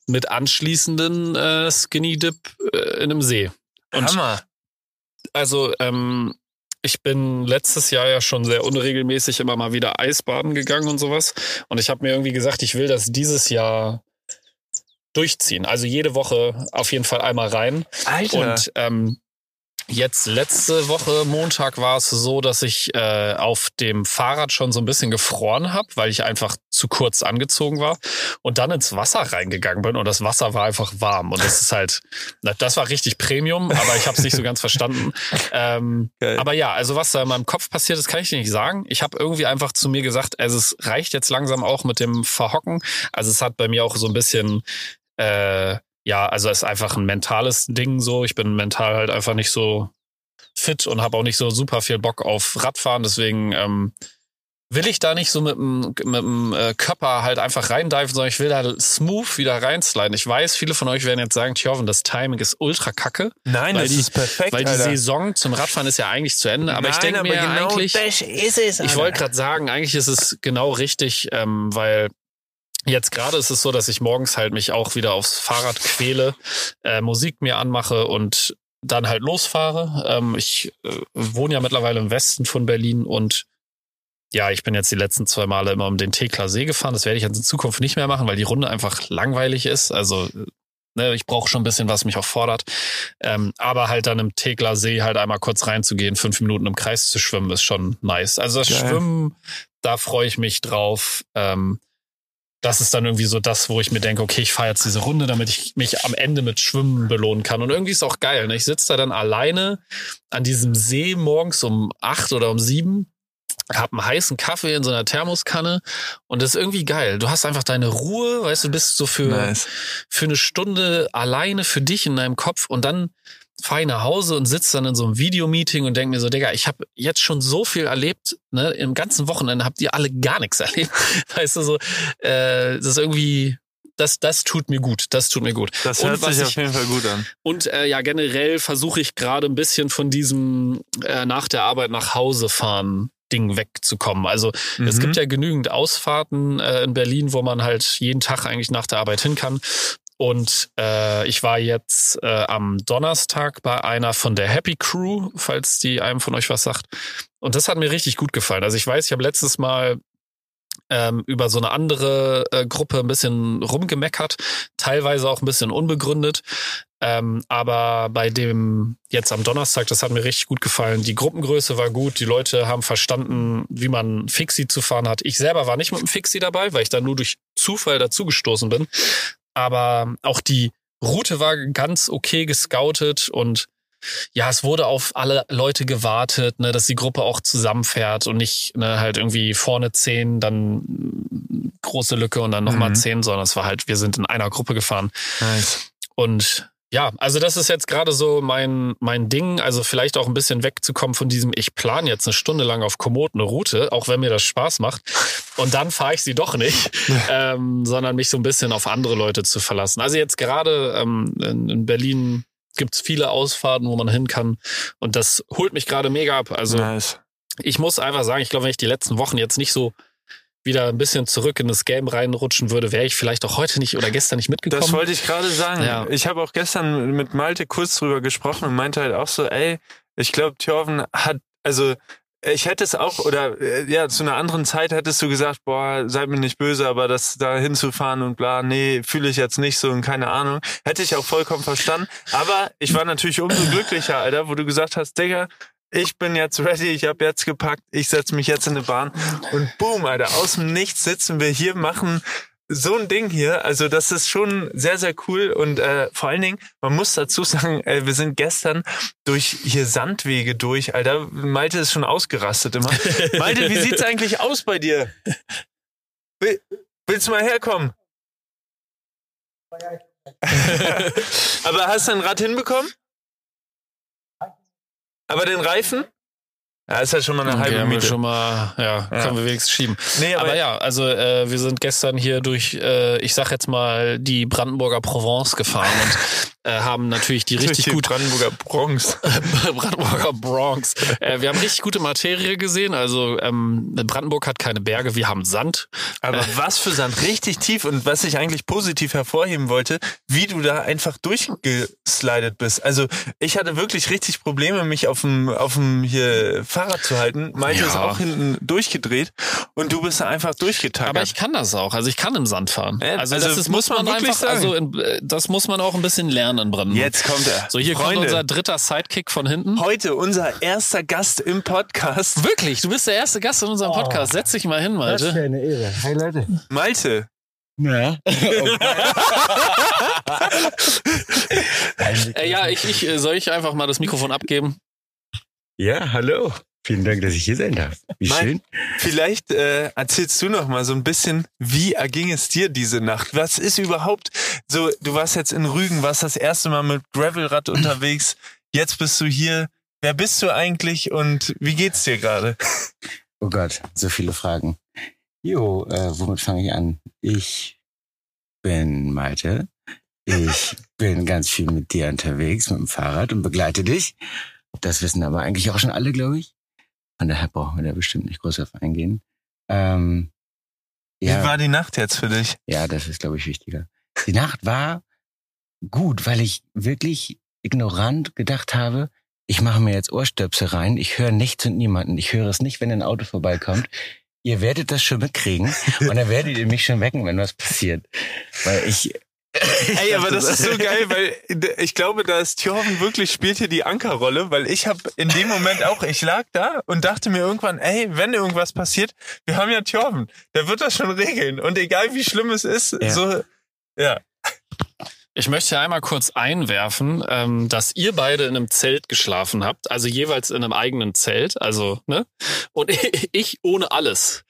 mit anschließenden äh, Skinny Dip äh, in einem See. Und Hammer. also ähm, ich bin letztes Jahr ja schon sehr unregelmäßig immer mal wieder Eisbaden gegangen und sowas. Und ich habe mir irgendwie gesagt, ich will das dieses Jahr durchziehen. Also jede Woche auf jeden Fall einmal rein. Alter. Und ähm, jetzt letzte Woche Montag war es so, dass ich äh, auf dem Fahrrad schon so ein bisschen gefroren habe, weil ich einfach zu kurz angezogen war und dann ins Wasser reingegangen bin und das Wasser war einfach warm und das ist halt, na, das war richtig Premium, aber ich habe es nicht so ganz verstanden. Ähm, Geil. aber ja, also was da in meinem Kopf passiert ist, kann ich dir nicht sagen. Ich habe irgendwie einfach zu mir gesagt, also es reicht jetzt langsam auch mit dem Verhocken. Also es hat bei mir auch so ein bisschen äh, ja, also es ist einfach ein mentales Ding so. Ich bin mental halt einfach nicht so fit und habe auch nicht so super viel Bock auf Radfahren. Deswegen ähm, will ich da nicht so mit dem, mit dem äh, Körper halt einfach reindiven, sondern ich will da smooth wieder reinsliden. Ich weiß, viele von euch werden jetzt sagen, Tjoven, das Timing ist ultra kacke, Nein, das die- ist perfekt, weil die Alter. Saison zum Radfahren ist ja eigentlich zu Ende. Aber ich Nein, denke aber mir genau eigentlich, es, ich wollte gerade sagen, eigentlich ist es genau richtig, ähm, weil jetzt gerade ist es so, dass ich morgens halt mich auch wieder aufs Fahrrad quäle, äh, Musik mir anmache und dann halt losfahre. Ähm, ich äh, wohne ja mittlerweile im Westen von Berlin und ja, ich bin jetzt die letzten zwei Male immer um den Tekler See gefahren. Das werde ich jetzt in Zukunft nicht mehr machen, weil die Runde einfach langweilig ist. Also ne, ich brauche schon ein bisschen, was mich auch fordert. Ähm, aber halt dann im Tekler See halt einmal kurz reinzugehen, fünf Minuten im Kreis zu schwimmen, ist schon nice. Also das Geil. Schwimmen, da freue ich mich drauf. Ähm, das ist dann irgendwie so das, wo ich mir denke, okay, ich fahre jetzt diese Runde, damit ich mich am Ende mit Schwimmen belohnen kann. Und irgendwie ist auch geil. Ne? Ich sitze da dann alleine an diesem See morgens um acht oder um sieben, hab einen heißen Kaffee in so einer Thermoskanne und das ist irgendwie geil. Du hast einfach deine Ruhe, weißt du, bist so für, Nice. für eine Stunde alleine für dich in deinem Kopf und dann fahre ich nach Hause und sitze dann in so einem Videomeeting und denke mir so, Digga, ich habe jetzt schon so viel erlebt, ne? Im ganzen Wochenende habt ihr alle gar nichts erlebt. Weißt du, so, äh, das ist irgendwie, das, das tut mir gut. Das tut mir gut. Das hört sich ich- auf jeden Fall gut an. Und äh, ja, generell versuche ich gerade ein bisschen von diesem äh, nach der Arbeit nach Hause fahren Ding wegzukommen. Also es Mhm. gibt ja genügend Ausfahrten äh, in Berlin, wo man halt jeden Tag eigentlich nach der Arbeit hin kann. Und äh, ich war jetzt äh, am Donnerstag bei einer von der Happy Crew, falls die einem von euch was sagt. Und das hat mir richtig gut gefallen. Also ich weiß, ich habe letztes Mal ähm, über so eine andere äh, Gruppe ein bisschen rumgemeckert, teilweise auch ein bisschen unbegründet. Ähm, aber bei dem jetzt am Donnerstag, das hat mir richtig gut gefallen. Die Gruppengröße war gut, die Leute haben verstanden, wie man Fixie zu fahren hat. Ich selber war nicht mit dem Fixie dabei, weil ich da nur durch Zufall dazugestoßen bin. Aber auch die Route war ganz okay gescoutet und ja, es wurde auf alle Leute gewartet, ne, dass die Gruppe auch zusammenfährt und nicht ne, halt irgendwie vorne zehn, dann große Lücke und dann nochmal Mhm. zehn, sondern es war halt, wir sind in einer Gruppe gefahren. Nice. Und ja, also das ist jetzt gerade so mein, mein Ding. Also vielleicht auch ein bisschen wegzukommen von diesem, ich plane jetzt eine Stunde lang auf Komoot eine Route, auch wenn mir das Spaß macht. Und dann fahre ich sie doch nicht, ähm, sondern mich so ein bisschen auf andere Leute zu verlassen. Also jetzt gerade ähm, in, in Berlin gibt's viele Ausfahrten, wo man hin kann. Und das holt mich gerade mega ab. Also nice. ich muss einfach sagen, ich glaube, wenn ich die letzten Wochen jetzt nicht so wieder ein bisschen zurück in das Game reinrutschen würde, wäre ich vielleicht auch heute nicht oder gestern nicht mitgekommen. Das wollte ich gerade sagen. Ja. Ich habe auch gestern mit Malte kurz drüber gesprochen und meinte halt auch so, ey, ich glaube, Thorven hat, also ich hätte es auch, oder äh, ja, zu einer anderen Zeit hättest du gesagt, boah, seid mir nicht böse, aber das da hinzufahren und bla, nee, fühle ich jetzt nicht so und keine Ahnung. Hätte ich auch vollkommen verstanden. Aber ich war natürlich umso glücklicher, Alter, wo du gesagt hast, Digga, ich bin jetzt ready, ich habe jetzt gepackt, ich setze mich jetzt in eine Bahn und boom, Alter, aus dem Nichts sitzen wir hier, machen so ein Ding hier, also das ist schon sehr, sehr cool und äh, vor allen Dingen, man muss dazu sagen, äh, wir sind gestern durch hier Sandwege durch, Alter. Malte ist schon ausgerastet immer. Malte, wie sieht's eigentlich aus bei dir? Will, willst du mal herkommen? Aber hast du ein Rad hinbekommen? Aber den Reifen? Ja, ist ja schon mal eine halbe Miete. schon mal, ja, Ja. können wir wenigstens schieben. Nee, Aber, ja, also äh, wir sind gestern hier durch, äh, ich sag jetzt mal, die Brandenburger Provence gefahren und äh, haben natürlich die richtig die gut Brandenburger Bronx. Brandenburger Bronx. Äh, wir haben richtig gute Materie gesehen. Also ähm, Brandenburg hat keine Berge, wir haben Sand. Aber was für Sand, richtig tief und was ich eigentlich positiv hervorheben wollte, wie du da einfach durchgeslidet bist. Also ich hatte wirklich richtig Probleme, mich auf dem, auf dem hier Fahrrad zu halten. Malte Ja. ist auch hinten durchgedreht und du bist da einfach durchgetackert. Aber ich kann das auch. Also ich kann im Sand fahren. Ja, also, also das ist, muss man, man wirklich einfach, also in, äh, das muss man auch ein bisschen lernen in Brandenburg. Jetzt kommt er. So, hier Freunde, kommt unser dritter Sidekick von hinten. heute unser erster Gast im Podcast. Wirklich, du bist der erste Gast in unserem Podcast. Setz dich mal hin, Das ist Malte. eine Ehre. Hey Leute. Malte. Ja. Äh, ja, ich, ich, äh, soll ich einfach mal das Mikrofon abgeben? Ja, hallo. Vielen Dank, dass ich hier sein darf. Wie Mein- schön. Vielleicht äh, erzählst du noch mal so ein bisschen, wie erging es dir diese Nacht? Was ist überhaupt so? Du warst jetzt in Rügen, warst das erste Mal mit Gravelrad unterwegs. Jetzt bist du hier. Wer bist du eigentlich und wie geht's dir gerade? Oh Gott, so viele Fragen. Jo, äh, womit fange ich an? Ich bin Malte. Ich bin ganz viel mit dir unterwegs mit dem Fahrrad und begleite dich. Das wissen aber eigentlich auch schon alle, glaube ich. Von daher brauchen wir da bestimmt nicht groß auf eingehen. Ähm, Wie war die Nacht jetzt für dich? Ja, das ist, glaube ich, wichtiger. Die Nacht war gut, weil ich wirklich ignorant gedacht habe, ich mache mir jetzt Ohrstöpsel rein, ich höre nichts und niemanden, ich höre es nicht, wenn ein Auto vorbeikommt. Ihr werdet das schon mitkriegen und dann werdet ihr mich schon wecken, wenn was passiert. Weil ich... Ey, aber das ist so geil, weil ich glaube, da ist Thorben wirklich spielt hier die Ankerrolle, weil ich habe in dem Moment auch, ich lag da und dachte mir irgendwann, ey, wenn irgendwas passiert, wir haben ja Thorben, der wird das schon regeln und egal wie schlimm es ist, Ja. so ja. Ich möchte einmal kurz einwerfen, ähm, dass ihr beide in einem Zelt geschlafen habt, also jeweils in einem eigenen Zelt, also ne, und ich ohne alles.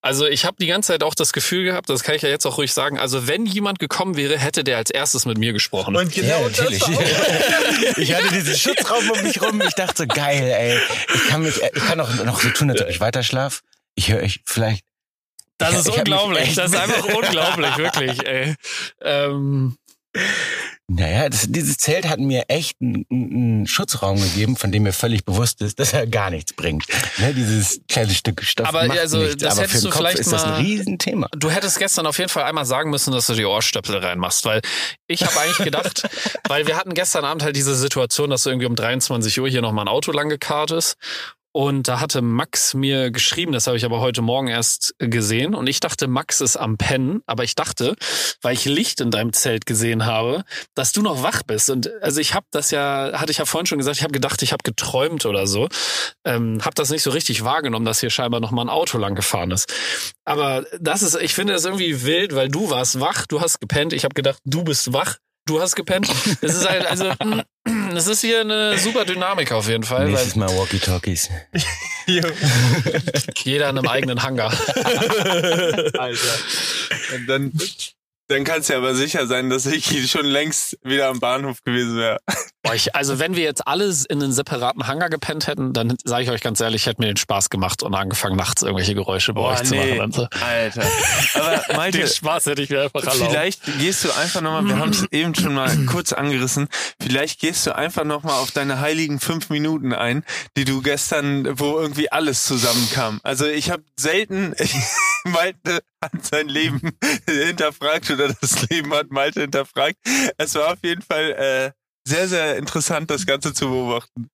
Also ich habe die ganze Zeit auch das Gefühl gehabt, das kann ich ja jetzt auch ruhig sagen. Also wenn jemand gekommen wäre, hätte der als erstes mit mir gesprochen. Und genau das war auch, ich hatte diesen Schutzraum um mich rum. Ich dachte so, geil, ey. Ich kann mich, ich kann auch noch so tun, als ob ich weiter schlaf. Ich höre euch vielleicht. das ich- ist ich unglaublich. Das ist einfach unglaublich, wirklich. Ey. Ähm, Naja, das, dieses Zelt hat mir echt einen, einen Schutzraum gegeben, von dem mir völlig bewusst ist, dass er gar nichts bringt. Ne, dieses kleine Stück Stoff Aber macht also, nichts. das Aber hättest für den du Kopf vielleicht ist das ein mal- Riesenthema. Du hättest gestern auf jeden Fall einmal sagen müssen, dass du die Ohrstöpsel reinmachst, weil ich habe eigentlich gedacht, weil wir hatten gestern Abend halt diese Situation, dass irgendwie um 23 Uhr hier nochmal ein Auto lang gekarrt ist Und da hatte Max mir geschrieben, das habe ich aber heute Morgen erst gesehen. Und ich dachte, Max ist am Pennen. Aber ich dachte, weil ich Licht in deinem Zelt gesehen habe, dass du noch wach bist. Und also ich habe das ja, hatte ich ja vorhin schon gesagt, ich habe gedacht, ich habe geträumt oder so. Ähm, habe das nicht so richtig wahrgenommen, dass hier scheinbar noch mal ein Auto lang gefahren ist. Aber das ist, ich finde das irgendwie wild, weil du warst wach, du hast gepennt. Ich habe gedacht, du bist wach. Du hast gepennt. Das ist halt, also, das ist hier eine super Dynamik auf jeden Fall. Nächstes Mal Walkie-Talkies. Jeder in einem eigenen Hangar. Alter. Und dann, dann kannst du ja aber sicher sein, dass ich schon längst wieder am Bahnhof gewesen wäre. Ich, also wenn wir jetzt alles in einen separaten Hangar gepennt hätten, dann sage ich euch ganz ehrlich, hätte mir den Spaß gemacht und angefangen, nachts irgendwelche Geräusche bei Boah, euch zu nee. machen. Und so. Alter. Aber Malte, Den Spaß hätte ich mir einfach erlaubt. Vielleicht gehst du einfach nochmal, wir haben es eben schon mal kurz angerissen, vielleicht gehst du einfach nochmal auf deine heiligen fünf Minuten ein, die du gestern, wo irgendwie alles zusammenkam. Also ich habe selten Malte hat sein Leben hinterfragt oder das Leben hat Malte hinterfragt. Es war auf jeden Fall äh, sehr, sehr interessant, das Ganze zu beobachten.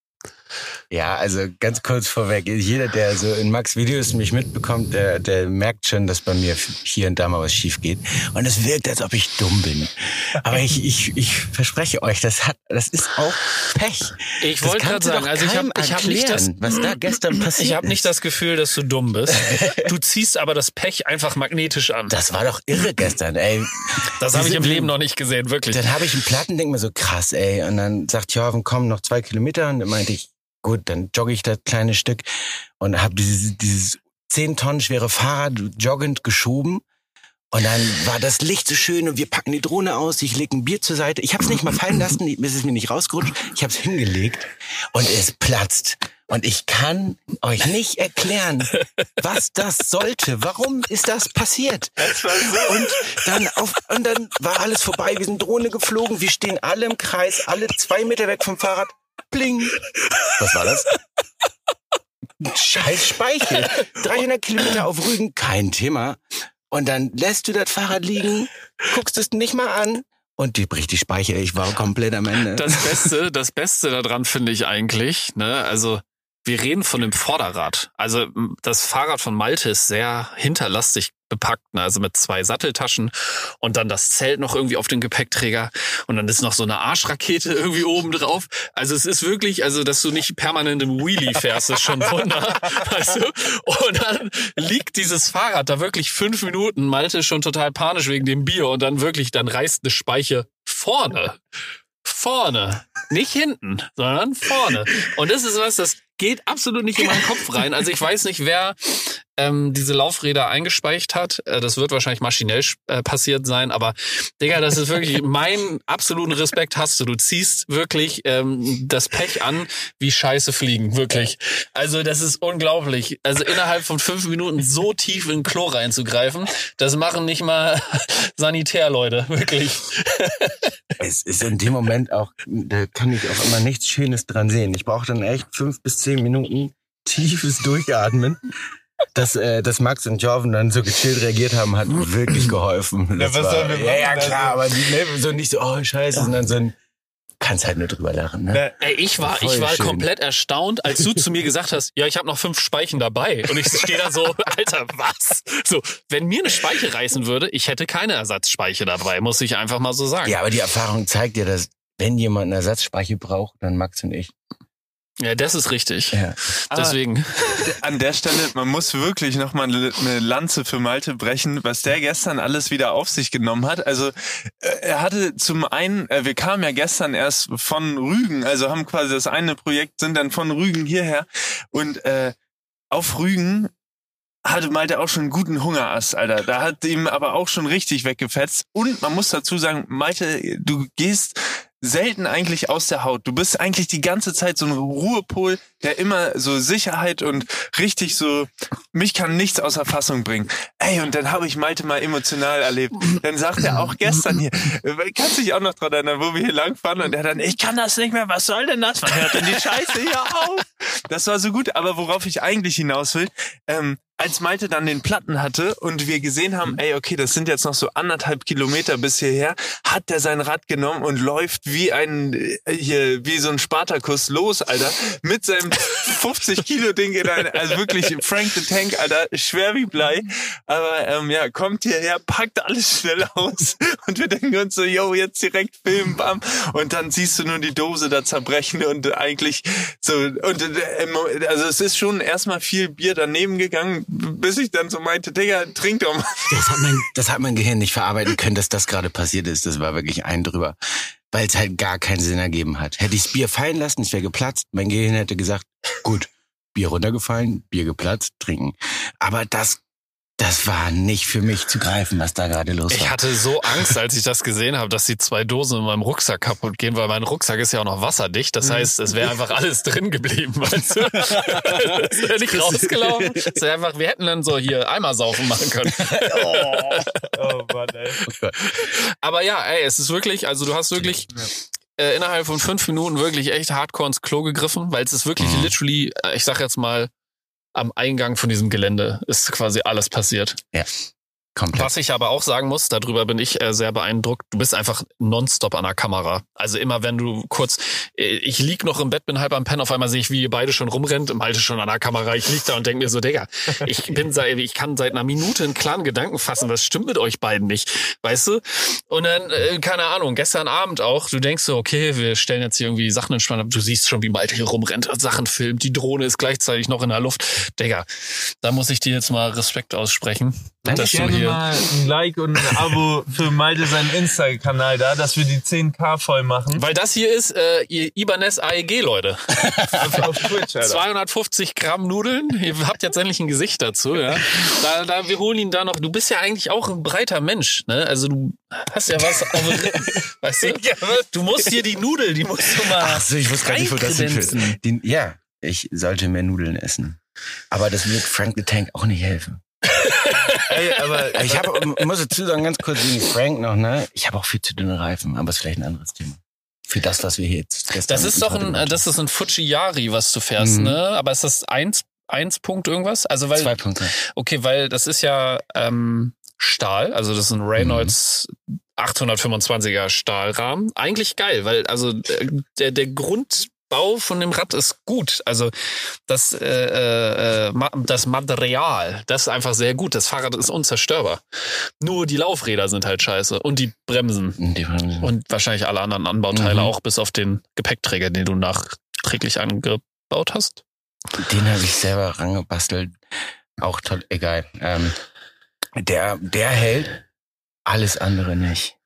Ja, also ganz kurz vorweg, jeder, der so in Max Videos mich mitbekommt, der, der merkt schon, dass bei mir hier und da mal was schief geht. Und es wirkt, als ob ich dumm bin. Aber ich, ich, ich verspreche euch, das hat, das ist auch Pech. Ich Das wollte gerade sagen, also ich habe ich hab nicht das, was da gestern passiert ich habe nicht das Gefühl, dass du dumm bist. Du ziehst aber das Pech einfach magnetisch an. Das war doch irre gestern, ey. Das habe ich im Leben noch nicht gesehen, wirklich. Dann habe ich einen Platten, denk mir so krass, ey. Und dann sagt Jorven, komm, noch zwei Kilometer. Und dann meinte ich, gut, dann jogge ich das kleine Stück und habe dieses, dieses zehn Tonnen schwere Fahrrad joggend geschoben. Und dann war das Licht so schön und wir packen die Drohne aus. Ich lege ein Bier zur Seite. Ich habe es nicht mal fallen lassen, es ist mir nicht rausgerutscht. Ich habe es hingelegt und es platzt. Und ich kann euch nicht erklären, was das sollte. Warum ist das passiert? Und dann auf, und dann war alles vorbei. Wir sind Drohne geflogen. Wir stehen alle im Kreis, alle zwei Meter weg vom Fahrrad. Bling. Was war das? Scheiß Speichel. 300 Kilometer auf Rügen, kein Thema. Und dann lässt du das Fahrrad liegen, guckst es nicht mal an und die bricht die Speichel. Ich war komplett am Ende. Das Beste, das Beste daran finde ich eigentlich, ne, also wir reden von dem Vorderrad. Also das Fahrrad von Malte ist sehr hinterlastig bepackt, ne? also mit zwei Satteltaschen und dann das Zelt noch irgendwie auf dem Gepäckträger und dann ist noch so eine Arschrakete irgendwie oben drauf. Also es ist wirklich, also dass du nicht permanent im Wheelie fährst, ist schon Wunder, weißt du? Und dann liegt dieses Fahrrad da wirklich fünf Minuten. Malte ist schon total panisch wegen dem Bier und dann wirklich, dann reißt eine Speiche vorne. Vorne. Nicht hinten, sondern vorne. Und das ist was, das geht absolut nicht in meinen Kopf rein. Also ich weiß nicht, wer ähm, diese Laufräder eingespeicht hat. Äh, das wird wahrscheinlich maschinell äh, passiert sein, aber Digga, das ist wirklich mein absoluten Respekt hast du. Du ziehst wirklich ähm, das Pech an, wie Scheiße fliegen, wirklich. Also das ist unglaublich. Also innerhalb von fünf Minuten so tief in den Klo reinzugreifen, das machen nicht mal Sanitärleute, wirklich. Es ist in dem Moment auch, da kann ich auch immer nichts Schönes dran sehen. Ich brauche dann echt fünf bis zehn Minuten tiefes Durchatmen. Dass, äh, dass Max und Jorven dann so gechillt reagiert haben, hat wirklich geholfen. Das was war, ja, ja, machen? klar, aber die, ne, so nicht so, oh scheiße, sondern so ein, kannst halt nur drüber lachen. Ne? Ey, ich war, Voll ich war schön. komplett erstaunt, als du zu mir gesagt hast, ja, ich habe noch fünf Speichen dabei. Und ich stehe da so, Alter, was? So, wenn mir eine Speiche reißen würde, ich hätte keine Ersatzspeiche dabei, muss ich einfach mal so sagen. Ja, aber die Erfahrung zeigt ja, dass wenn jemand eine Ersatzspeiche braucht, dann Max und ich. Ja, das ist richtig. Ja. Aber Deswegen. an der Stelle, man muss wirklich nochmal eine Lanze für Malte brechen, was der gestern alles wieder auf sich genommen hat. Also äh, er hatte zum einen, äh, wir kamen ja gestern erst von Rügen, also haben quasi das eine Projekt, sind dann von Rügen hierher und äh, auf Rügen hatte Malte auch schon einen guten Hungerass, Alter. Da hat ihm aber auch schon richtig weggefetzt. Und man muss dazu sagen, Malte, du gehst selten eigentlich aus der Haut. Du bist eigentlich die ganze Zeit so ein Ruhepol, der immer so Sicherheit und richtig so, mich kann nichts außer Fassung bringen. Ey, und dann habe ich Malte mal emotional erlebt. Dann sagt er auch gestern hier, kannst dich auch noch dran erinnern, wo wir hier langfahren und er dann, ich kann das nicht mehr, was soll denn das? Wann hört denn die Scheiße hier auf? Das war so gut, aber worauf ich eigentlich hinaus will, ähm, als Malte dann den Platten hatte und wir gesehen haben, ey, okay, das sind jetzt noch so anderthalb Kilometer bis hierher, hat der sein Rad genommen und läuft wie ein, äh, hier, wie so ein Spartakus los, Alter, mit seinem 50 Kilo Ding in ein, also wirklich Frank the Tank, Alter, schwer wie Blei, aber ähm, ja, kommt hierher, packt alles schnell aus und wir denken uns so, yo, jetzt direkt filmen, bam, und dann siehst du nur die Dose da zerbrechen und eigentlich so, und äh, also es ist schon erstmal viel Bier daneben gegangen, bis ich dann so meinte, Digga, trink doch mal. Das hat mein, das hat mein Gehirn nicht verarbeiten können, dass das gerade passiert ist. Das war wirklich ein drüber. Weil es halt gar keinen Sinn ergeben hat. Hätte ich das Bier fallen lassen, es wäre geplatzt. Mein Gehirn hätte gesagt, gut, Bier runtergefallen, Bier geplatzt, trinken. Aber das das war nicht für mich zu greifen, was da gerade los war. Ich hatte so Angst, als ich das gesehen habe, dass die zwei Dosen in meinem Rucksack kaputt gehen, weil mein Rucksack ist ja auch noch wasserdicht. Das heißt, es wäre einfach alles drin geblieben, weißt du? Das wäre nicht rausgelaufen. Das wäre einfach, wir hätten dann so hier einmal saufen machen können. Oh, oh Mann, ey. Aber ja, ey, es ist wirklich, also du hast wirklich äh, innerhalb von fünf Minuten wirklich echt hardcore ins Klo gegriffen, weil es ist wirklich Mhm. literally, äh, ich sag jetzt mal, am Eingang von diesem Gelände ist quasi alles passiert. Komplett. Was ich aber auch sagen muss, darüber bin ich äh, sehr beeindruckt, du bist einfach nonstop an der Kamera. Also immer wenn du kurz, äh, ich lieg noch im Bett, bin halb am Pen, auf einmal sehe ich, wie ihr beide schon rumrennt, im Halte schon an der Kamera. Ich lieg da und denke mir so, Digga, ich bin seit, ich kann seit einer Minute einen klaren Gedanken fassen, was stimmt mit euch beiden nicht, weißt du? Und dann, äh, keine Ahnung, gestern Abend auch, du denkst so, okay, wir stellen jetzt hier irgendwie Sachen entspannt ab, du siehst schon, wie Malte hier rumrennt, Sachen filmt, die Drohne ist gleichzeitig noch in der Luft. Digga, da muss ich dir jetzt mal Respekt aussprechen. Danke, dass Gerne hier mal ein Like und ein Abo für Malte seinen Insta-Kanal da, dass wir die 10k voll machen. Weil das hier ist äh, ihr Ibanez AEG, Leute. Auf, auf Twitch, Alter. 250 Gramm Nudeln. Ihr habt jetzt endlich ein Gesicht dazu, ja. Da, da, wir holen ihn da noch. Du bist ja eigentlich auch ein breiter Mensch, ne? Also du hast ja was auf weißt du? Du musst hier die Nudel, die musst du mal. Ach so, ich wusste gar nicht, wo das hinführt. Ja, ich sollte mehr Nudeln essen. Aber das wird Frank the Tank auch nicht helfen. Ey, aber Ich ich muss dazu sagen, ganz kurz wegen Frank noch, ne? Ich habe auch viel zu dünne Reifen, aber ist vielleicht ein anderes Thema. Für das, was wir hier jetzt gestern Das ist doch ein, das ist ein Fuji-Yari, was du fährst, Mhm. ne? Aber ist das eins, eins Punkt irgendwas? Also weil, Zwei Punkte. okay, weil das ist ja ähm, Stahl, also das ist ein Reynolds 825er Stahlrahmen. Eigentlich geil, weil also äh, der, der Grundbau von dem Rad ist gut. Also das, äh, äh, äh, das Material, das ist einfach sehr gut. Das Fahrrad ist unzerstörbar. Nur die Laufräder sind halt scheiße und die Bremsen. Die waren- Und wahrscheinlich alle anderen Anbauteile Mhm. auch, bis auf den Gepäckträger, den du nachträglich angebaut hast. Den habe ich selber rangebastelt. Auch toll, egal. Ähm, der, der hält, alles andere nicht.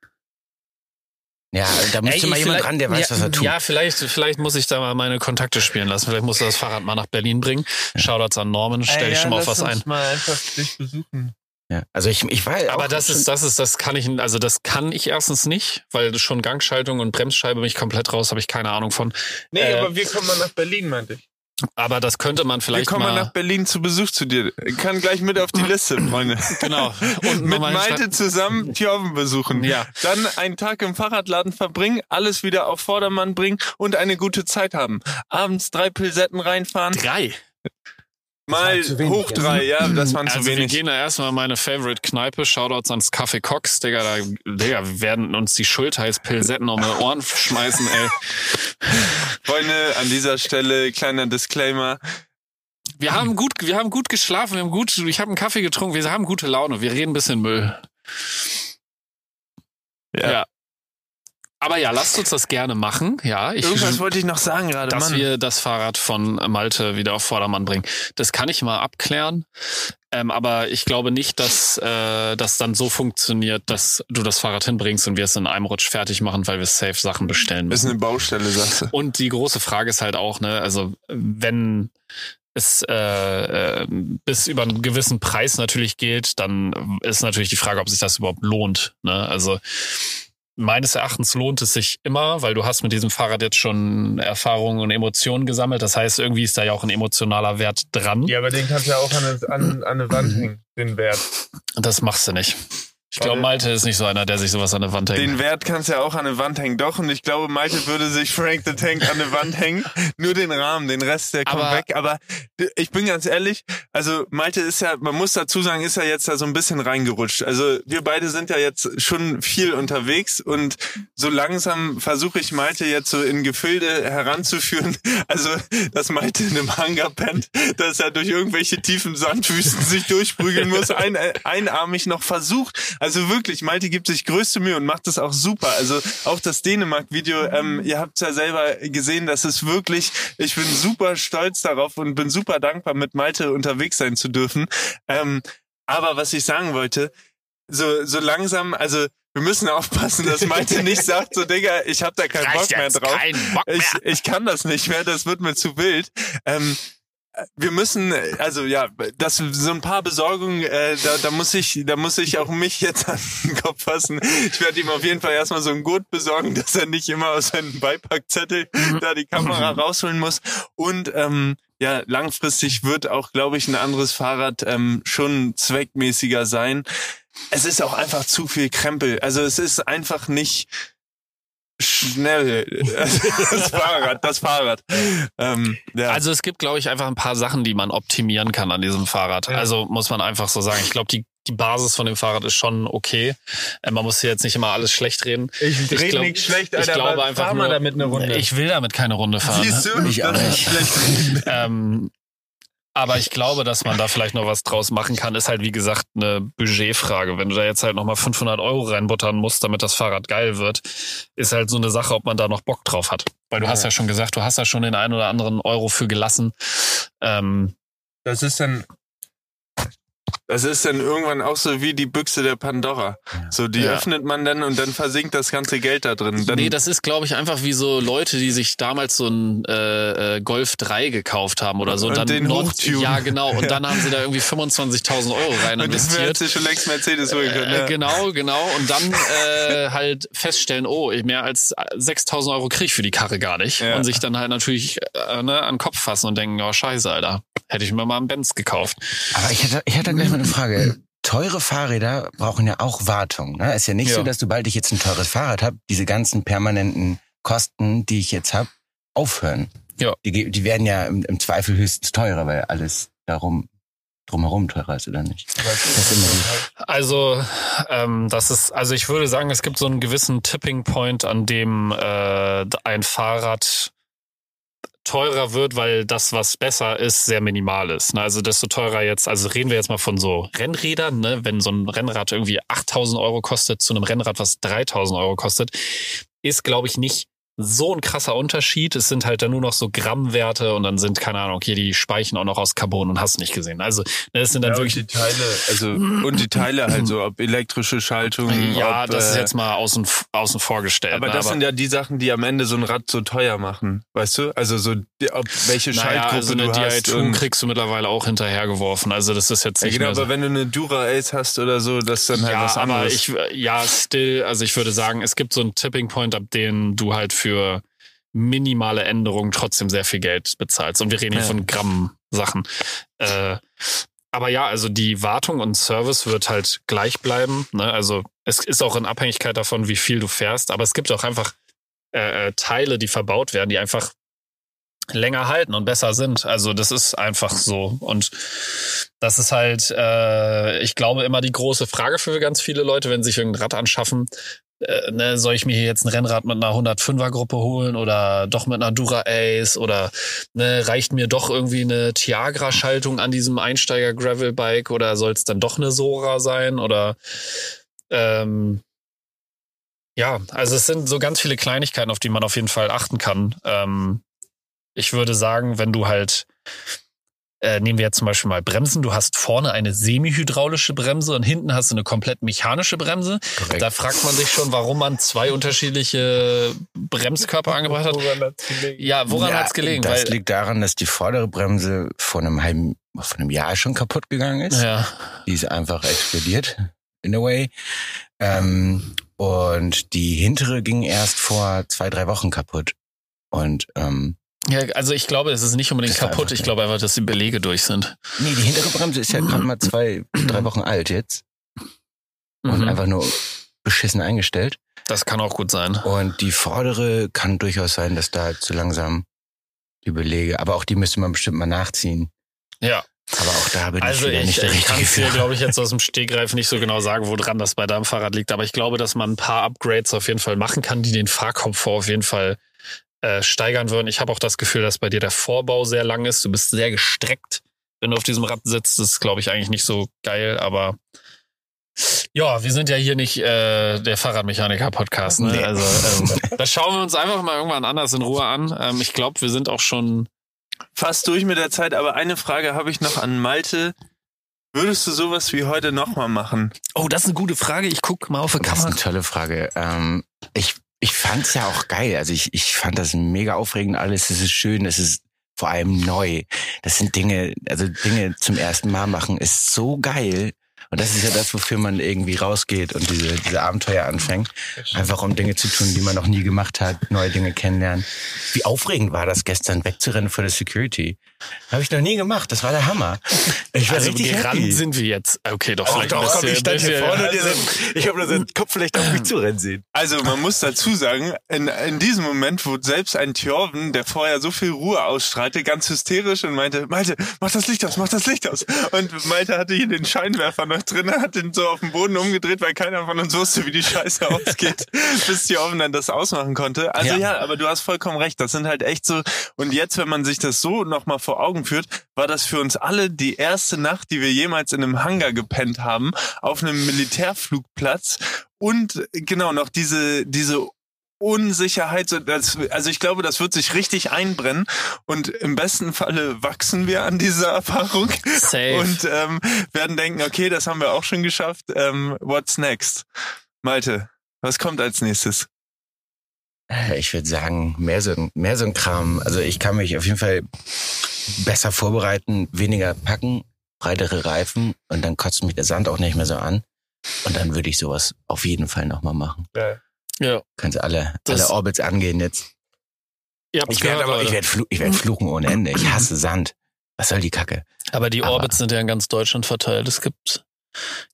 Ja, da müsste Ey, mal jemand vielleicht- ran, der weiß, ja, was er tut. Ja, vielleicht, vielleicht muss ich da mal meine Kontakte spielen lassen. Vielleicht muss er das Fahrrad mal nach Berlin bringen. Shoutouts an Norman, stell Ey, ich ja, schon mal auf lass was ein. mal einfach dich besuchen. Ja, also ich, ich war Aber das ist, das ist, das kann ich, also das kann ich erstens nicht, weil schon Gangschaltung und Bremsscheibe bin ich komplett raus, habe ich keine Ahnung von. Nee, Äh, aber wir kommen mal nach Berlin, meinte ich. Aber das könnte man Wir vielleicht kommen mal nach Berlin zu Besuch zu dir. Kann gleich mit auf die Liste, Freunde. Genau. Und mit Malte zusammen Tjoven besuchen. Ja. Dann einen Tag im Fahrradladen verbringen, alles wieder auf Vordermann bringen und eine gute Zeit haben. Abends drei Pilsetten reinfahren, Drei. Mal wenig, hoch ja. drei, ja, das waren Also zu wir wenig. gehen da erstmal in meine Favorite Kneipe, Shoutouts ans Café Cox, Digga, da, Digga, wir werden uns die Schultheißpilsetten um die Ohren schmeißen, ey. Freunde, an dieser Stelle kleiner Disclaimer. Wir haben gut, wir haben gut geschlafen, wir haben gut, ich habe einen Kaffee getrunken, wir haben gute Laune, wir reden ein bisschen Müll. Ja. Aber ja, lasst uns das gerne machen, ja. Ich, Irgendwas wollte ich noch sagen gerade, dass Mann. wir das Fahrrad von Malte wieder auf Vordermann bringen. Das kann ich mal abklären. Ähm, aber ich glaube nicht, dass äh, das dann so funktioniert, dass du das Fahrrad hinbringst und wir es in einem Rutsch fertig machen, weil wir safe Sachen bestellen ist müssen. eine Baustelle, sagst du. Und die große Frage ist halt auch, ne, also wenn es äh, äh, bis über einen gewissen Preis natürlich geht, dann ist natürlich die Frage, ob sich das überhaupt lohnt. Ne? Also meines Erachtens lohnt es sich immer, weil du hast mit diesem Fahrrad jetzt schon Erfahrungen und Emotionen gesammelt. Das heißt, irgendwie ist da ja auch ein emotionaler Wert dran. Ja, aber den kannst du ja auch an eine, an, an eine Wand hängen, den Wert. Das machst du nicht. Ich glaube, Malte ist nicht so einer, der sich sowas an der Wand hängt. Den Wert kannst du ja auch an der Wand hängen. Doch, und ich glaube, Malte würde sich Frank the Tank an der Wand hängen. Nur den Rahmen, den Rest, der kommt Aber- weg. Aber ich bin ganz ehrlich, also Malte ist ja, man muss dazu sagen, ist ja jetzt da so ein bisschen reingerutscht. Also wir beide sind ja jetzt schon viel unterwegs und so langsam versuche ich Malte jetzt so in Gefilde heranzuführen. Also, dass Malte in einem Hangar pennt, dass er durch irgendwelche tiefen Sandwüsten sich durchprügeln muss, ein, einarmig noch versucht. Also wirklich, Malte gibt sich größte Mühe und macht das auch super. Also auch das Dänemark-Video, ähm, ihr habt ja selber gesehen, das ist wirklich, ich bin super stolz darauf und bin super dankbar, mit Malte unterwegs sein zu dürfen. Ähm, aber was ich sagen wollte, so, so langsam, also wir müssen aufpassen, dass Malte nicht sagt, so Digga, ich hab da keinen Bock mehr drauf. Bock mehr. Ich, ich kann das nicht mehr, das wird mir zu wild. Ähm, wir müssen, also ja, das so ein paar Besorgungen, äh, da, da muss ich, da muss ich auch mich jetzt an den Kopf fassen. Ich werde ihm auf jeden Fall erstmal so ein Gurt besorgen, dass er nicht immer aus seinem Beipackzettel da die Kamera rausholen muss. Und ähm, ja, langfristig wird auch, glaube ich, ein anderes Fahrrad ähm, schon zweckmäßiger sein. Es ist auch einfach zu viel Krempel. Also es ist einfach nicht schnell. Das Fahrrad, das Fahrrad. Ähm, ja. Also es gibt, glaube ich, einfach ein paar Sachen, die man optimieren kann an diesem Fahrrad. Also muss man einfach so sagen. Ich glaube, die, die Basis von dem Fahrrad ist schon okay. Äh, Man muss hier jetzt nicht immer alles schlecht reden. ich ich rede nicht schlecht, ich Alter, glaube aber einfach fahr mal nur- damit eine Runde. Ich will damit keine Runde fahren. Siehst du? Ich auch Das nicht. schlecht. Ähm, aber ich glaube, dass man da vielleicht noch was draus machen kann, ist halt wie gesagt eine Budgetfrage. Wenn du da jetzt halt nochmal 500 Euro reinbuttern musst, damit das Fahrrad geil wird, ist halt so eine Sache, ob man da noch Bock drauf hat. Weil du hast ja schon gesagt, du hast ja schon den einen oder anderen Euro für gelassen. Ähm, Das ist dann. Das ist dann irgendwann auch so wie die Büchse der Pandora. So, die Ja. öffnet man dann und dann versinkt das ganze Geld da drin. Dann, nee, das ist, glaube ich, einfach wie so Leute, die sich damals so ein äh, äh, Golf 3 gekauft haben oder so. Und den non- hochtunen. Ja, genau. Und dann haben sie da irgendwie 25.000 Euro rein und das investiert. hätte sich schon längst Mercedes holen können. Äh, ja. Genau, genau. Und dann äh, halt feststellen, oh, mehr als 6000 Euro krieg ich für die Karre gar nicht. Ja. Und sich dann halt natürlich äh, ne, an den Kopf fassen und denken, oh scheiße, Alter. Hätte ich mir mal einen Benz gekauft. Aber ich hätte, ich hätte gleich mal eine Frage. Teure Fahrräder brauchen ja auch Wartung. Ne? Ist ja nicht Ja. so, dass sobald ich jetzt ein teures Fahrrad habe, diese ganzen permanenten Kosten, die ich jetzt habe, aufhören. Ja. Die, die werden ja im, im Zweifel höchstens teurer, weil alles darum drumherum teurer ist, oder nicht? Also, ähm, das ist, also ich würde sagen, es gibt so einen gewissen Tipping Point, an dem äh, ein Fahrrad teurer wird, weil das, was besser ist, sehr minimal ist. Ne? Also desto teurer jetzt, also reden wir jetzt mal von so Rennrädern, ne? wenn so ein Rennrad irgendwie 8000 Euro kostet zu einem Rennrad, was 3000 Euro kostet, ist, glaube ich, nicht so ein krasser Unterschied. Es sind halt dann nur noch so Grammwerte und dann sind, keine Ahnung, hier die Speichen auch noch aus Carbon und hast nicht gesehen. Also das sind dann Ja, und wirklich die Teile, also und die Teile halt so, ob elektrische Schaltung, Ja, ob, das ist äh, jetzt mal außen, außen vorgestellt. Aber ne? das sind ja die Sachen, die am Ende so ein Rad so teuer machen, weißt du? Also so, ob welche naja, Schaltgruppe also eine du hast. DI2 und- kriegst du mittlerweile auch hinterhergeworfen. Also das ist jetzt Ja, nicht genau, mehr so. aber wenn du eine Dura Ace hast oder so, das ist dann halt ja, was aber anderes. ich, ja, still, also ich würde sagen, es gibt so einen Tipping Point, ab dem du halt für minimale Änderungen trotzdem sehr viel Geld bezahlst. Und wir reden hier Ja. von Gramm-Sachen. Äh, aber ja, also die Wartung und Service wird halt gleich bleiben. Ne? Also es ist auch in Abhängigkeit davon, wie viel du fährst. Aber es gibt auch einfach äh, äh, Teile, die verbaut werden, die einfach länger halten und besser sind. Also das ist einfach so. Und das ist halt, äh, ich glaube, immer die große Frage für ganz viele Leute, wenn sie sich irgendein Rad anschaffen. Äh, ne, soll ich mir hier jetzt ein Rennrad mit einer 105er Gruppe holen oder doch mit einer Dura Ace oder ne, reicht mir doch irgendwie eine Tiagra-Schaltung an diesem Einsteiger-Gravel-Bike oder soll es dann doch eine Sora sein oder ähm, ja, also es sind so ganz viele Kleinigkeiten, auf die man auf jeden Fall achten kann. Ähm, ich würde sagen, wenn du halt, äh, nehmen wir jetzt zum Beispiel mal Bremsen, du hast vorne eine semi-hydraulische Bremse und hinten hast du eine komplett mechanische Bremse. korrekt. Da fragt man sich schon, warum man zwei unterschiedliche Bremskörper angebracht hat. Ja, woran Ja, hat's gelegen? Das Weil, liegt daran, dass die vordere Bremse vor einem halben, vor einem Jahr schon kaputt gegangen ist. ja, Die ist einfach explodiert, in a way. Ähm, und die hintere ging erst vor zwei, drei Wochen kaputt. Und ähm, ja, also ich glaube, es ist nicht unbedingt war kaputt. einfach Ich glaube einfach, dass die Belege durch sind. nee, die hintere Bremse ist ja gerade mal zwei, drei Wochen alt jetzt. und Mhm. einfach nur beschissen eingestellt. Das kann auch gut sein. Und die vordere kann durchaus sein, dass da zu langsam die Belege, aber auch die müsste man bestimmt mal nachziehen. Ja. Aber auch da bin Also ich ich, nicht der ich kann Richtige dir, für. glaube ich, jetzt aus dem Stegreif nicht so genau sagen, woran das bei deinem Fahrrad liegt. Aber ich glaube, dass man ein paar Upgrades auf jeden Fall machen kann, die den Fahrkomfort auf jeden Fall äh, steigern würden. Ich habe auch das Gefühl, dass bei dir der Vorbau sehr lang ist. Du bist sehr gestreckt, wenn du auf diesem Rad sitzt. Das ist, glaube ich, eigentlich nicht so geil. Aber ja, wir sind ja hier nicht äh, der Fahrradmechaniker-Podcast. Ne? Nee. Also ähm, das schauen wir uns einfach mal irgendwann anders in Ruhe an. Ähm, ich glaube, wir sind auch schon Fast durch mit der Zeit, aber eine Frage habe ich noch an Malte. Würdest du sowas wie heute nochmal machen? Oh, das ist eine gute Frage. Ich guck mal auf die Das ist Kamera. eine tolle Frage. Ähm, ich ich fand's ja auch geil. Also ich, ich fand das mega aufregend alles. Es ist schön, es ist vor allem neu. Das sind Dinge, also Dinge zum ersten Mal machen ist so geil. Und das ist ja das, wofür man irgendwie rausgeht und diese, diese Abenteuer anfängt. Einfach um Dinge zu tun, die man noch nie gemacht hat, neue Dinge kennenlernen. Wie aufregend war das gestern, wegzurennen vor der Security? Habe ich noch nie gemacht. Das war der Hammer. Ich war Also richtig gerannt happy. sind wir jetzt. Okay, doch, Oh, vielleicht doch, ein komm, bisschen, ich stand hier vorne und ihr also- seid, ich habe nur seinen Kopf vielleicht auf mich zurennen sehen. Also man muss dazu sagen, in, in diesem Moment wurde selbst ein Thjörven, der vorher so viel Ruhe ausstrahlte, ganz hysterisch und meinte, Malte, mach das Licht aus, mach das Licht aus. Und Malte hatte hier den Scheinwerfer noch drin, hat den so auf den Boden umgedreht, weil keiner von uns wusste, wie die Scheiße ausgeht, bis Thjörven dann das ausmachen konnte. Also Ja. ja. aber du hast vollkommen recht, das sind halt echt so, und jetzt, wenn man sich das so nochmal vor Augen führt, war das für uns alle die erste Nacht, die wir jemals in einem Hangar gepennt haben, auf einem Militärflugplatz und genau noch diese diese Unsicherheit, also ich glaube, das wird sich richtig einbrennen und im besten Falle wachsen wir an dieser Erfahrung Safe. und ähm, werden denken, okay, das haben wir auch schon geschafft. Ähm, what's next? Malte, was kommt als nächstes? Äh, Ich würde sagen, mehr so, ein- mehr so ein Kram. Also ich kann mich auf jeden Fall besser vorbereiten, weniger packen, breitere Reifen und dann kotzt mich der Sand auch nicht mehr so an. Und dann würde ich sowas auf jeden Fall nochmal machen. ja. Können Sie alle, Das- alle Orbits angehen jetzt. Ihr Ich werde aber, ich werde flu ich werd fluchen ohne Ende. Ich hasse Sand. Was soll die Kacke? aber die aber- Orbits sind ja in ganz Deutschland verteilt. Es gibt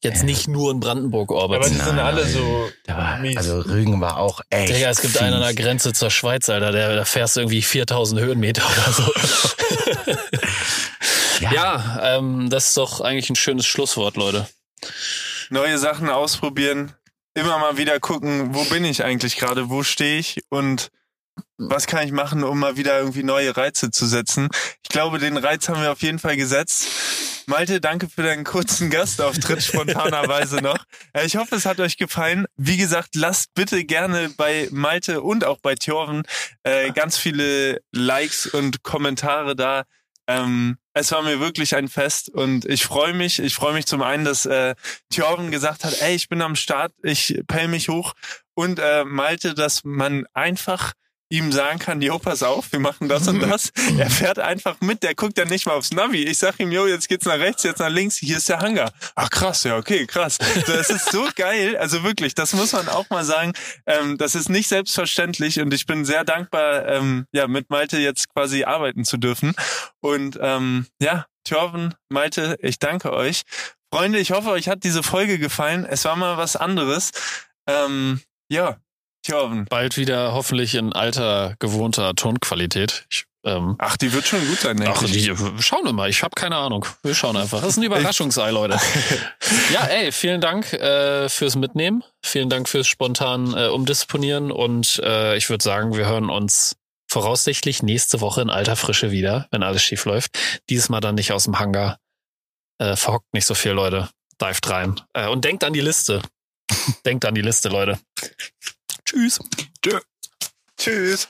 jetzt Ja. nicht nur in Brandenburg Orbits. die sind alle so war, mies. also Rügen war auch echt. Digga, es gibt einen an der fies. Grenze zur Schweiz, Alter. Der, da fährst du irgendwie 4000 Höhenmeter oder so. Ja, ja, ähm, das ist doch eigentlich ein schönes Schlusswort, Leute. neue Sachen ausprobieren, immer mal wieder gucken, wo bin ich eigentlich gerade, wo stehe ich und was kann ich machen, um mal wieder irgendwie neue Reize zu setzen. Ich glaube, den Reiz haben wir auf jeden Fall gesetzt. Malte, danke für deinen kurzen Gastauftritt spontanerweise noch. Äh, Ich hoffe, es hat euch gefallen. Wie gesagt, lasst bitte gerne bei Malte und auch bei Thjörven äh, ganz viele Likes und Kommentare da. Ähm, es war mir wirklich ein Fest und ich freue mich. Ich freue mich zum einen, dass äh, Thjörven gesagt hat, ey, ich bin am Start, ich pell mich hoch. Und äh, Malte, dass man einfach ihm sagen kann, jo, pass auf, wir machen das und das. er fährt einfach mit, der guckt ja nicht mal aufs Navi. Ich sag ihm, jo, jetzt geht's nach rechts, jetzt nach links, hier ist der Hangar. Ach krass, ja, okay, krass. Das ist so geil, also wirklich, das muss man auch mal sagen. Ähm, das ist nicht selbstverständlich und ich bin sehr dankbar, ähm, ja, mit Malte jetzt quasi arbeiten zu dürfen. Und ähm, ja, Thjörven, Malte, ich danke euch. Freunde, ich hoffe, euch hat diese Folge gefallen. Es war mal was anderes. Ähm, ja, Thjörven. Bald wieder hoffentlich in alter, gewohnter Tonqualität. Ich, ähm, Ach, die wird schon gut sein, denke Ach, die, schauen wir mal. Ich habe keine Ahnung. Wir schauen einfach. Das ist ein Überraschungsei, Leute. Ja, ey, vielen Dank äh, fürs Mitnehmen. Vielen Dank fürs spontan äh, Umdisponieren. Und äh, ich würde sagen, wir hören uns voraussichtlich nächste Woche in alter Frische wieder, wenn alles schief läuft. Diesmal dann nicht aus dem Hangar. Äh, verhockt nicht so viel, Leute. Dived rein. Äh, und denkt an die Liste. denkt an die Liste, Leute. Tschüss. Tschüss.